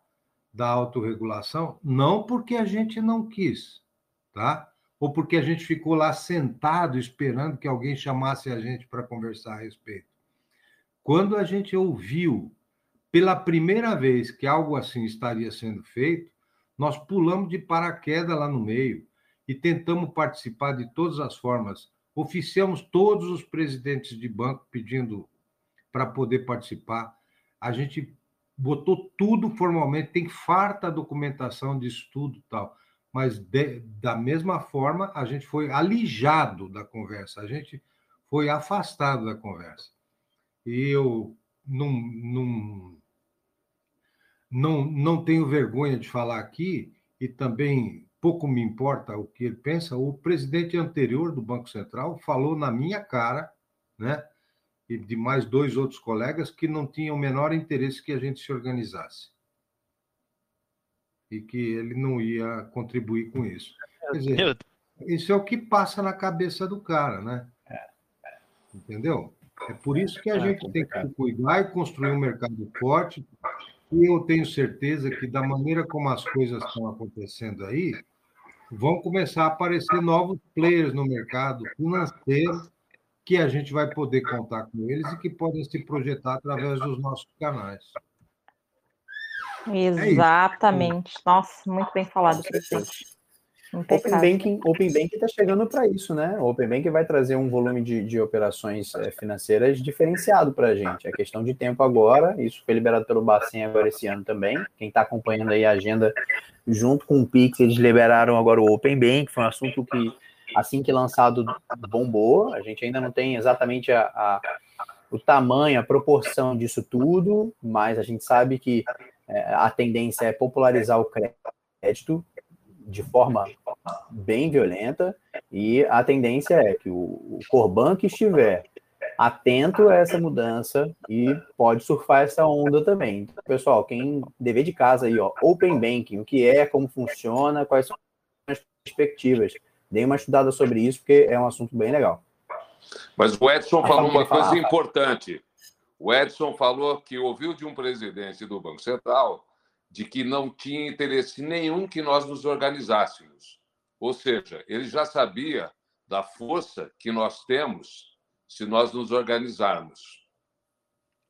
S5: da autorregulação, não porque a gente não quis, tá? Ou porque a gente ficou lá sentado esperando que alguém chamasse a gente para conversar a respeito. Quando a gente ouviu pela primeira vez que algo assim estaria sendo feito, nós pulamos de paraquedas lá no meio e tentamos participar de todas as formas. Oficiamos todos os presidentes de banco pedindo para poder participar. A gente botou tudo formalmente, tem farta documentação de estudo e tal, mas de, da mesma forma a gente foi alijado da conversa, a gente foi afastado da conversa. E eu não, não, não, não tenho vergonha de falar aqui, e também pouco me importa o que ele pensa, o presidente anterior do Banco Central falou na minha cara, né? e de mais dois outros colegas que não tinham o menor interesse que a gente se organizasse. E que ele não ia contribuir com isso. Quer dizer, isso é o que passa na cabeça do cara, né? Entendeu? É por isso que a é gente tem que cuidar e construir um mercado forte. E eu tenho certeza que, da maneira como as coisas estão acontecendo aí, vão começar a aparecer novos players no mercado financeiro que a gente vai poder contar com eles e que podem se projetar através dos nossos canais.
S3: É Exatamente. É Nossa, muito bem falado, presidente.
S4: Open Banking Open Banking está chegando para isso, né? O Open Banking vai trazer um volume de, de operações é, financeiras diferenciado para a gente. É questão de tempo agora. Isso foi liberado pelo Bacen agora esse ano também. Quem está acompanhando aí a agenda junto com o Pix, eles liberaram agora o Open Bank. Foi um assunto que assim que lançado, bombou. A gente ainda não tem exatamente a, a, o tamanho, a proporção disso tudo, mas a gente sabe que é, a tendência é popularizar o crédito de forma bem violenta e a tendência é que o, o Corban que estiver atento a essa mudança e pode surfar essa onda também. Então, pessoal, quem dever de casa aí, ó, Open Banking, o que é, como funciona, quais são as perspectivas. Dei uma estudada sobre isso, porque é um assunto bem legal.
S7: Mas o Edson falou uma coisa importante. O Edson falou que ouviu de um presidente do Banco Central de que não tinha interesse nenhum que nós nos organizássemos. Ou seja, ele já sabia da força que nós temos se nós nos organizarmos.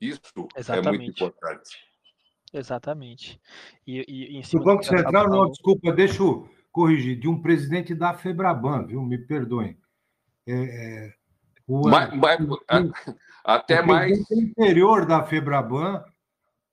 S7: Isso Exatamente. é muito importante.
S2: Exatamente.
S5: E, e, e o Banco Central, não, desculpa, deixa eu corrigir, de um presidente da FEBRABAN, viu? Me perdoem. É, é, o, mas, mas, o, até o mais. O anterior da FEBRABAN,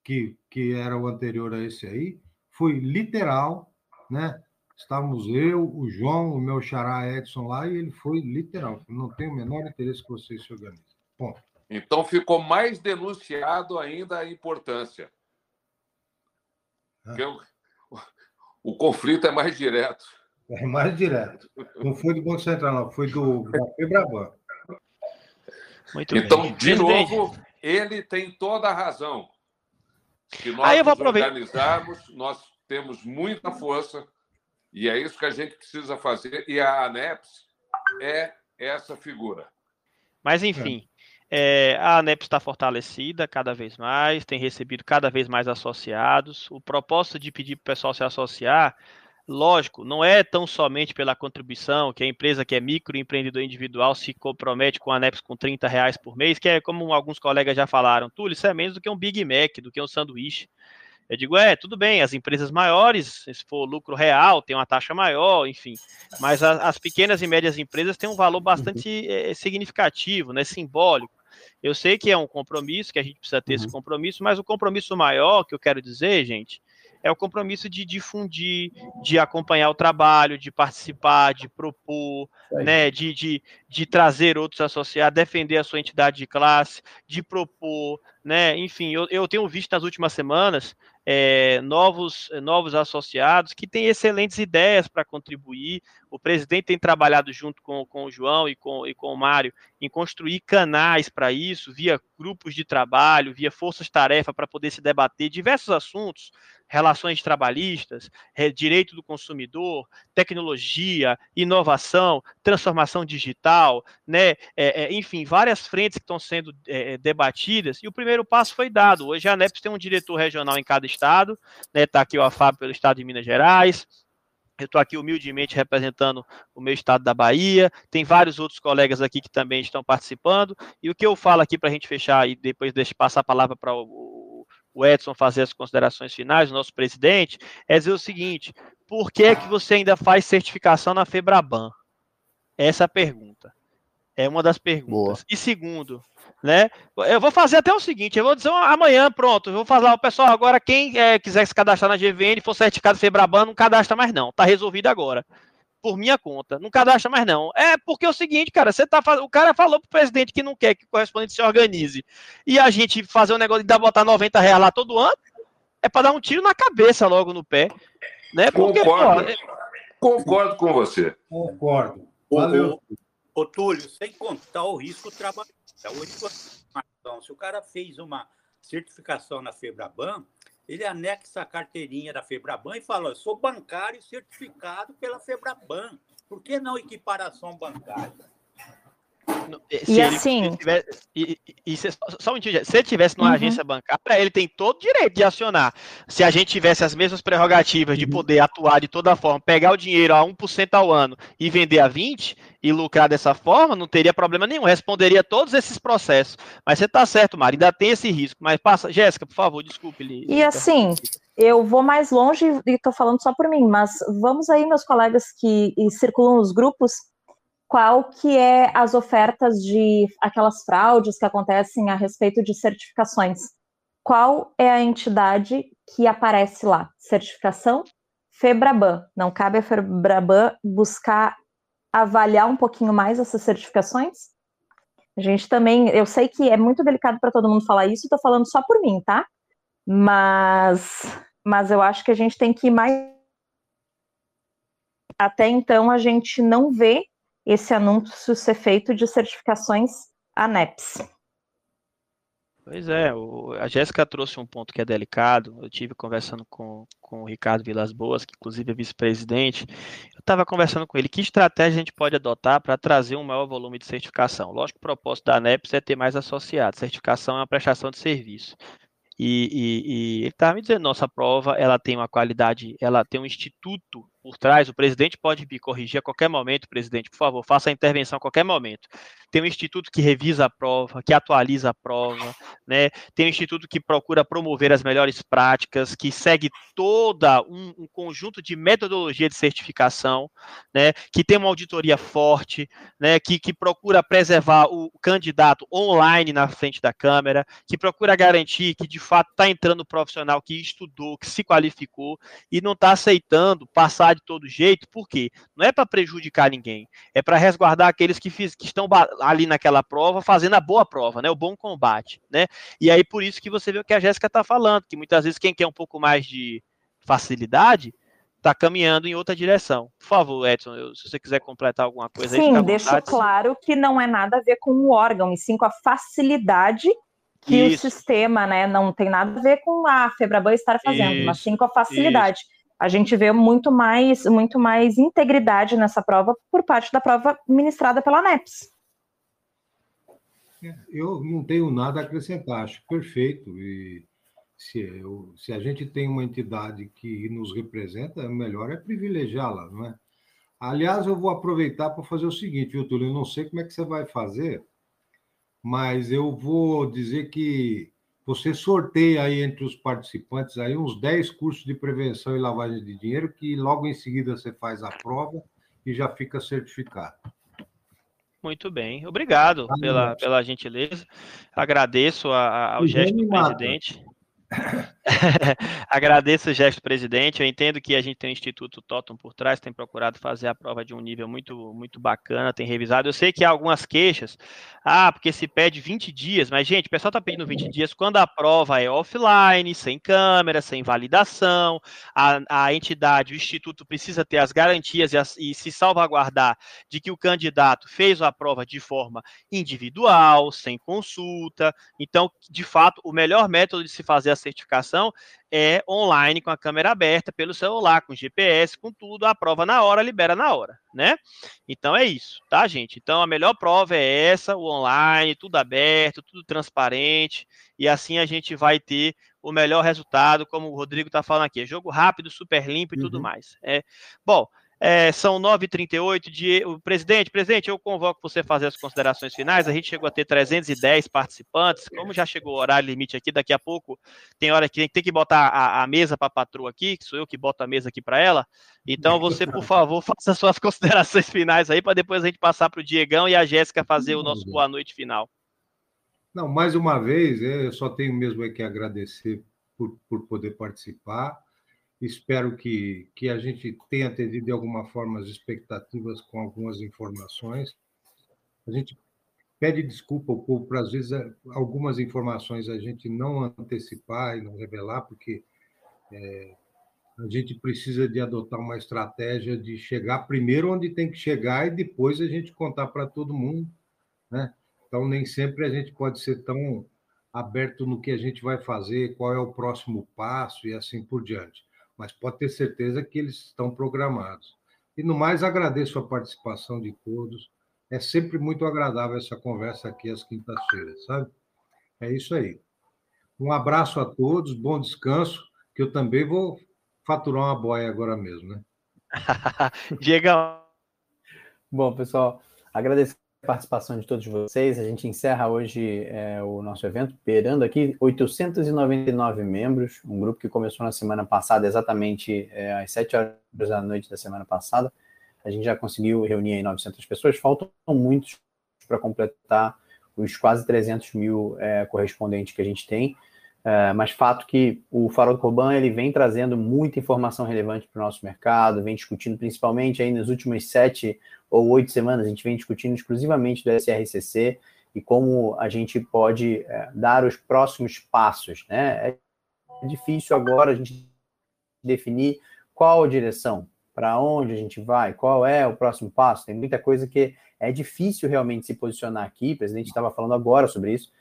S5: que, que era o anterior a esse aí, foi literal, né? Estávamos eu, o João, o meu xará Edson lá, e ele foi literal. Não tem o menor interesse que vocês se organizem. Ponto.
S7: Então ficou mais denunciado ainda a importância. Ah. Eu, o conflito é mais direto.
S5: É mais direto. Não foi do Banco Central, não, foi do Febraban.
S7: Muito então, bem. de novo, ele tem toda a razão. Se nós
S2: Aí eu vou
S7: nos organizarmos, nós temos muita força e é isso que a gente precisa fazer. E a ANEPS é essa figura.
S2: Mas, enfim, É, a ANEP está fortalecida cada vez mais, tem recebido cada vez mais associados. O propósito de pedir para o pessoal se associar, lógico, não é tão somente pela contribuição, que a empresa que é microempreendedor individual se compromete com a ANEPS com 30 reais por mês, que é como alguns colegas já falaram, Túlio, isso é menos do que um Big Mac, do que um sanduíche. Eu digo, é, tudo bem, as empresas maiores, se for lucro real, tem uma taxa maior, enfim, mas a, as pequenas e médias empresas têm um valor bastante é, significativo, né, simbólico. Eu sei que é um compromisso, que a gente precisa ter uhum. esse compromisso, mas o compromisso maior que eu quero dizer, gente, é o compromisso de difundir, de acompanhar o trabalho, de participar, de propor, né, de, de, de trazer outros associados, defender a sua entidade de classe, de propor, né, enfim, eu, eu tenho visto nas últimas semanas é, novos, novos associados que têm excelentes ideias para contribuir. O presidente tem trabalhado junto com, com o João e com, e com o Mário em construir canais para isso, via grupos de trabalho, via forças-tarefa para poder se debater diversos assuntos, relações trabalhistas, direito do consumidor, tecnologia, inovação, transformação digital, né? É, é, enfim, várias frentes que estão sendo é, debatidas, e o primeiro passo foi dado. Hoje a ANEPS tem um diretor regional em cada estado, né? Está aqui o AFAB pelo estado de Minas Gerais, eu estou aqui humildemente representando o meu estado da Bahia. Tem vários outros colegas aqui que também estão participando. E o que eu falo aqui para a gente fechar e depois deixar passar a palavra para o, o, Edson fazer as considerações finais, o nosso presidente, é dizer o seguinte: por que, é que você ainda faz certificação na Febraban? Essa é a pergunta. É uma das perguntas. Boa. E segundo, né? Eu vou fazer até o seguinte, eu vou dizer amanhã, pronto, eu vou falar, o pessoal agora, quem é, quiser se cadastrar na GVN, for certificado Febraban, não cadastra mais não, tá resolvido agora. Por minha conta, não cadastra mais não. É porque é o seguinte, cara, você tá o cara falou pro presidente que não quer que o correspondente se organize. E a gente fazer um negócio de dar botar 90 reais lá todo ano, é para dar um tiro na cabeça logo no pé, né?
S7: Porque, concordo, pô, é... concordo com você.
S5: Concordo.
S9: Valeu. Ô, Túlio, sem contar o risco trabalhista. Hoje, se o cara fez uma certificação na Febraban, ele anexa a carteirinha da Febraban e fala: sou bancário certificado pela Febraban. Por que não equiparação bancária?
S3: Se e ele, assim.
S2: Tivesse, e, e, se, só um minutinho, se ele tivesse numa uhum. agência bancária, ele tem todo o direito de acionar. Se a gente tivesse as mesmas prerrogativas de uhum. poder atuar de toda forma, pegar o dinheiro a 1% ao ano e vender a 20% e lucrar dessa forma, não teria problema nenhum. Responderia todos esses processos. Mas você está certo, Mari, ainda tem esse risco. Mas passa, Jéssica, por favor, desculpe.
S3: E assim, eu vou mais longe e estou falando só por mim, mas vamos aí, meus colegas que circulam os grupos, qual que é as ofertas de aquelas fraudes que acontecem a respeito de certificações. Qual é a entidade que aparece lá? Certificação Febraban. Não cabe a Febraban buscar avaliar um pouquinho mais essas certificações? A gente também, eu sei que é muito delicado para todo mundo falar isso, estou falando só por mim, tá? Mas, mas eu acho que a gente tem que ir mais. Até então, a gente não vê esse anúncio ser feito de certificações ANEPS.
S2: Pois é, o, a Jéssica trouxe um ponto que é delicado. Eu tive conversando com, com o Ricardo Vilas Boas, que inclusive é vice-presidente. Eu estava conversando com ele que estratégia a gente pode adotar para trazer um maior volume de certificação. Lógico que o propósito da ANEPS é ter mais associados. Certificação é uma prestação de serviço. E, e, e ele estava me dizendo, nossa prova, ela tem uma qualidade, ela tem um instituto por trás, o presidente pode me corrigir a qualquer momento, presidente, por favor, faça a intervenção a qualquer momento. Tem um instituto que revisa a prova, que atualiza a prova, né? Tem um instituto que procura promover as melhores práticas, que segue toda um, um conjunto de metodologia de certificação, né? Que tem uma auditoria forte, né? Que, que procura preservar o candidato online na frente da câmera, que procura garantir que de fato está entrando o profissional que estudou, que se qualificou e não está aceitando passar de todo jeito, por quê? Não é para prejudicar ninguém, é para resguardar aqueles que, fiz, que estão ali naquela prova fazendo a boa prova, né? O bom combate, né? E aí por isso que você vê o que a Jéssica está falando, que muitas vezes quem quer um pouco mais de facilidade está caminhando em outra direção. Por favor, Edson, eu, se você quiser completar alguma coisa
S3: sim, aí. Sim, deixo claro que não é nada a ver com o órgão, e sim com a facilidade que Isso. o sistema, né, não tem nada a ver com a Febraban estar fazendo, Isso. mas sim com a facilidade. Isso a gente vê muito mais, muito mais integridade nessa prova por parte da prova ministrada pela NEPS.
S5: É, eu não tenho nada a acrescentar, acho perfeito. E se, eu, se a gente tem uma entidade que nos representa, melhor é privilegiá-la, não é? Aliás, eu vou aproveitar para fazer o seguinte, viu, Túlio? Eu não sei como é que você vai fazer, mas eu vou dizer que você sorteia aí entre os participantes aí uns 10 cursos de prevenção e lavagem de dinheiro, que logo em seguida você faz a prova e já fica certificado.
S2: Muito bem, obrigado pela, pela gentileza. Agradeço a, a, ao gesto do presidente. Agradeço o gesto, presidente. Eu entendo que a gente tem o Instituto Totem por trás, tem procurado fazer a prova de um nível muito, muito bacana, tem revisado. Eu sei que há algumas queixas. Ah, porque se pede 20 dias, mas, gente, o pessoal está pedindo 20 dias quando a prova é offline, sem câmera, sem validação. A, a entidade, o Instituto, precisa ter as garantias e, as, e se salvaguardar de que o candidato fez a prova de forma individual, sem consulta. Então, de fato, o melhor método de se fazer a certificação é online com a câmera aberta pelo celular, com GPS, com tudo, a prova na hora, libera na hora, né? Então é isso, tá, gente? Então a melhor prova é essa, o online, tudo aberto, tudo transparente, e assim a gente vai ter o melhor resultado, como o Rodrigo está falando aqui, é jogo rápido, super limpo e uhum. tudo mais. É, bom, é, são 9h38. De, o presidente, presidente, eu convoco você fazer as considerações finais. A gente chegou a ter 310 participantes. Como já chegou o horário limite aqui, daqui a pouco tem hora que tem que botar a, a mesa para a patroa aqui, que sou eu que boto a mesa aqui para ela. Então, você, por favor, faça suas considerações finais aí, para depois a gente passar para o Diegão e a Jéssica fazer o nosso boa noite final.
S5: Não, mais uma vez, é, eu só tenho mesmo que agradecer por, por poder participar. Espero que, que a gente tenha atendido de alguma forma as expectativas com algumas informações. A gente pede desculpa ao povo por, às vezes, algumas informações a gente não antecipar e não revelar, porque é, a gente precisa de adotar uma estratégia de chegar primeiro onde tem que chegar e depois a gente contar para todo mundo, né? Então, nem sempre a gente pode ser tão aberto no que a gente vai fazer, qual é o próximo passo e assim por diante mas pode ter certeza que eles estão programados. E no mais, agradeço a participação de todos. É sempre muito agradável essa conversa aqui às quintas-feiras, sabe? É isso aí. Um abraço a todos, bom descanso, que eu também vou faturar uma boia agora mesmo, né?
S2: Diego.
S4: Bom, pessoal, agradecer participação de todos vocês. A gente encerra hoje é, o nosso evento, beirando aqui 899 membros, um grupo que começou na semana passada, exatamente é, às 7 horas da noite da semana passada. A gente já conseguiu reunir aí 900 pessoas, faltam muitos para completar os quase 300 mil é, correspondentes que a gente tem. É, mas fato que o Farol do Corban ele vem trazendo muita informação relevante para o nosso mercado, vem discutindo principalmente aí nas últimas sete ou oito semanas, a gente vem discutindo exclusivamente do SRCC e como a gente pode é, dar os próximos passos. Né? É difícil agora a gente definir qual a direção, para onde a gente vai, qual é o próximo passo. Tem muita coisa que é difícil realmente se posicionar aqui. O presidente estava falando agora sobre isso.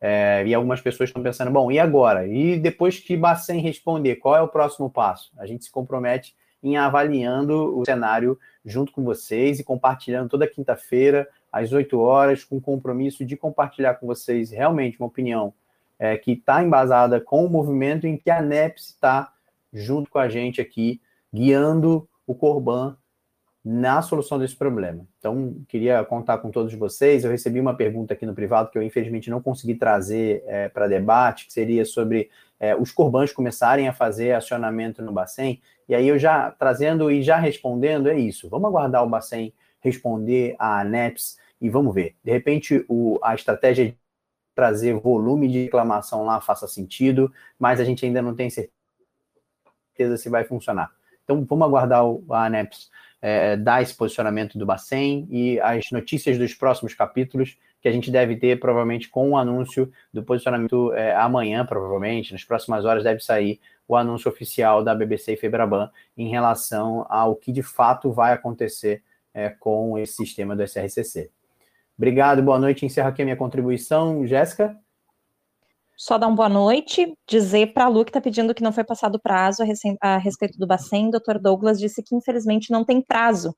S4: É, e algumas pessoas estão pensando, bom, e agora? E depois que Bacen responder, qual é o próximo passo? A gente se compromete em avaliando o cenário junto com vocês e compartilhando toda quinta-feira, às 8 horas, com compromisso de compartilhar com vocês realmente uma opinião é, que está embasada com o movimento em que a NEPS está junto com a gente aqui, guiando o Corban na solução desse problema. Então, queria contar com todos vocês. Eu recebi uma pergunta aqui no privado que eu, infelizmente, não consegui trazer é, para debate, que seria sobre é, os corbãs começarem a fazer acionamento no Bacen. E aí, eu já trazendo e já respondendo, é isso. Vamos aguardar o Bacen responder a ANEPS e vamos ver. De repente, o, a estratégia de trazer volume de reclamação lá faça sentido, mas a gente ainda não tem certeza se vai funcionar. Então, vamos aguardar o, a ANEPS é, dar esse posicionamento do Bacen e as notícias dos próximos capítulos que a gente deve ter provavelmente com o anúncio do posicionamento é, amanhã, provavelmente, nas próximas horas deve sair o anúncio oficial da BBC e Febraban em relação ao que de fato vai acontecer é, com esse sistema do SRCC. Obrigado, boa noite. Encerro aqui a minha contribuição. Jéssica?
S3: Só dar uma boa noite, dizer para a Lu que está pedindo que não foi passado prazo a, respeito do Bacen, o Dr. Douglas disse que infelizmente não tem prazo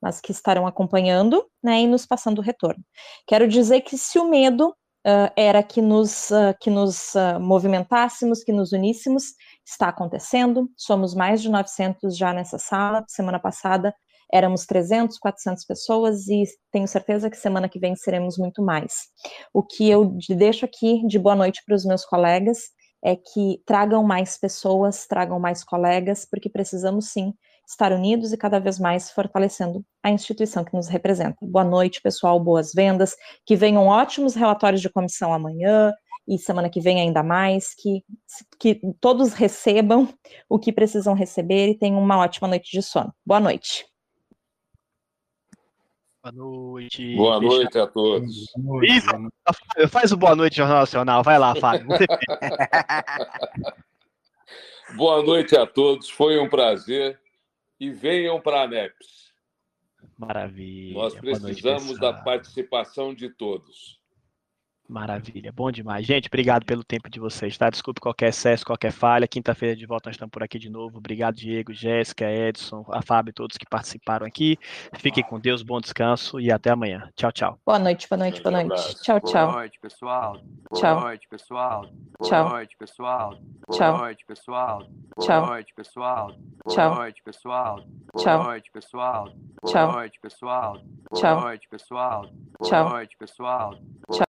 S3: mas que estarão acompanhando né, e nos passando o retorno. Quero dizer que se o medo uh, era que nos, uh, que nos uh, movimentássemos, que nos uníssemos, está acontecendo, somos mais de 900 já nessa sala, semana passada éramos 300, 400 pessoas e tenho certeza que semana que vem seremos muito mais. O que eu deixo aqui de boa noite para os meus colegas é que tragam mais pessoas, tragam mais colegas, porque precisamos sim estar unidos e cada vez mais fortalecendo a instituição que nos representa. Boa noite, pessoal, boas vendas, que venham ótimos relatórios de comissão amanhã e semana que vem ainda mais, que, que todos recebam o que precisam receber e tenham uma ótima noite de sono. Boa noite.
S2: Boa noite.
S7: Boa noite a todos.
S2: Isso, faz o boa noite, Jornal Nacional. Vai lá, Fábio.
S7: boa noite a todos. Foi um prazer e venham para a ANEPS.
S2: Maravilha.
S7: Nós precisamos noite, da participação de todos.
S2: Maravilha, bom demais. Gente, obrigado pelo tempo de vocês, tá? Desculpe qualquer excesso, qualquer falha. Quinta-feira de volta nós estamos por aqui de novo. Obrigado, Diego, Jéssica, Edson, a Fábio, todos que participaram aqui. Fiquem com Deus, bom descanso e até amanhã. Tchau, tchau.
S3: Boa noite, boa noite, boa noite. Tchau, tchau.
S6: Boa noite, pessoal.
S3: Tchau.
S6: Boa noite, pessoal.
S3: Tchau.
S6: Boa noite, pessoal.
S3: Tchau.
S6: Boa noite, pessoal.
S3: Tchau.
S6: Boa noite, pessoal.
S3: Tchau.
S6: Boa noite, pessoal.
S3: Tchau.
S6: Boa noite, pessoal.
S3: Tchau.
S6: Boa noite, pessoal.
S3: Tchau.
S6: Boa noite, pessoal.
S3: Tchau.
S6: Boa noite, pessoal.
S3: Tchau.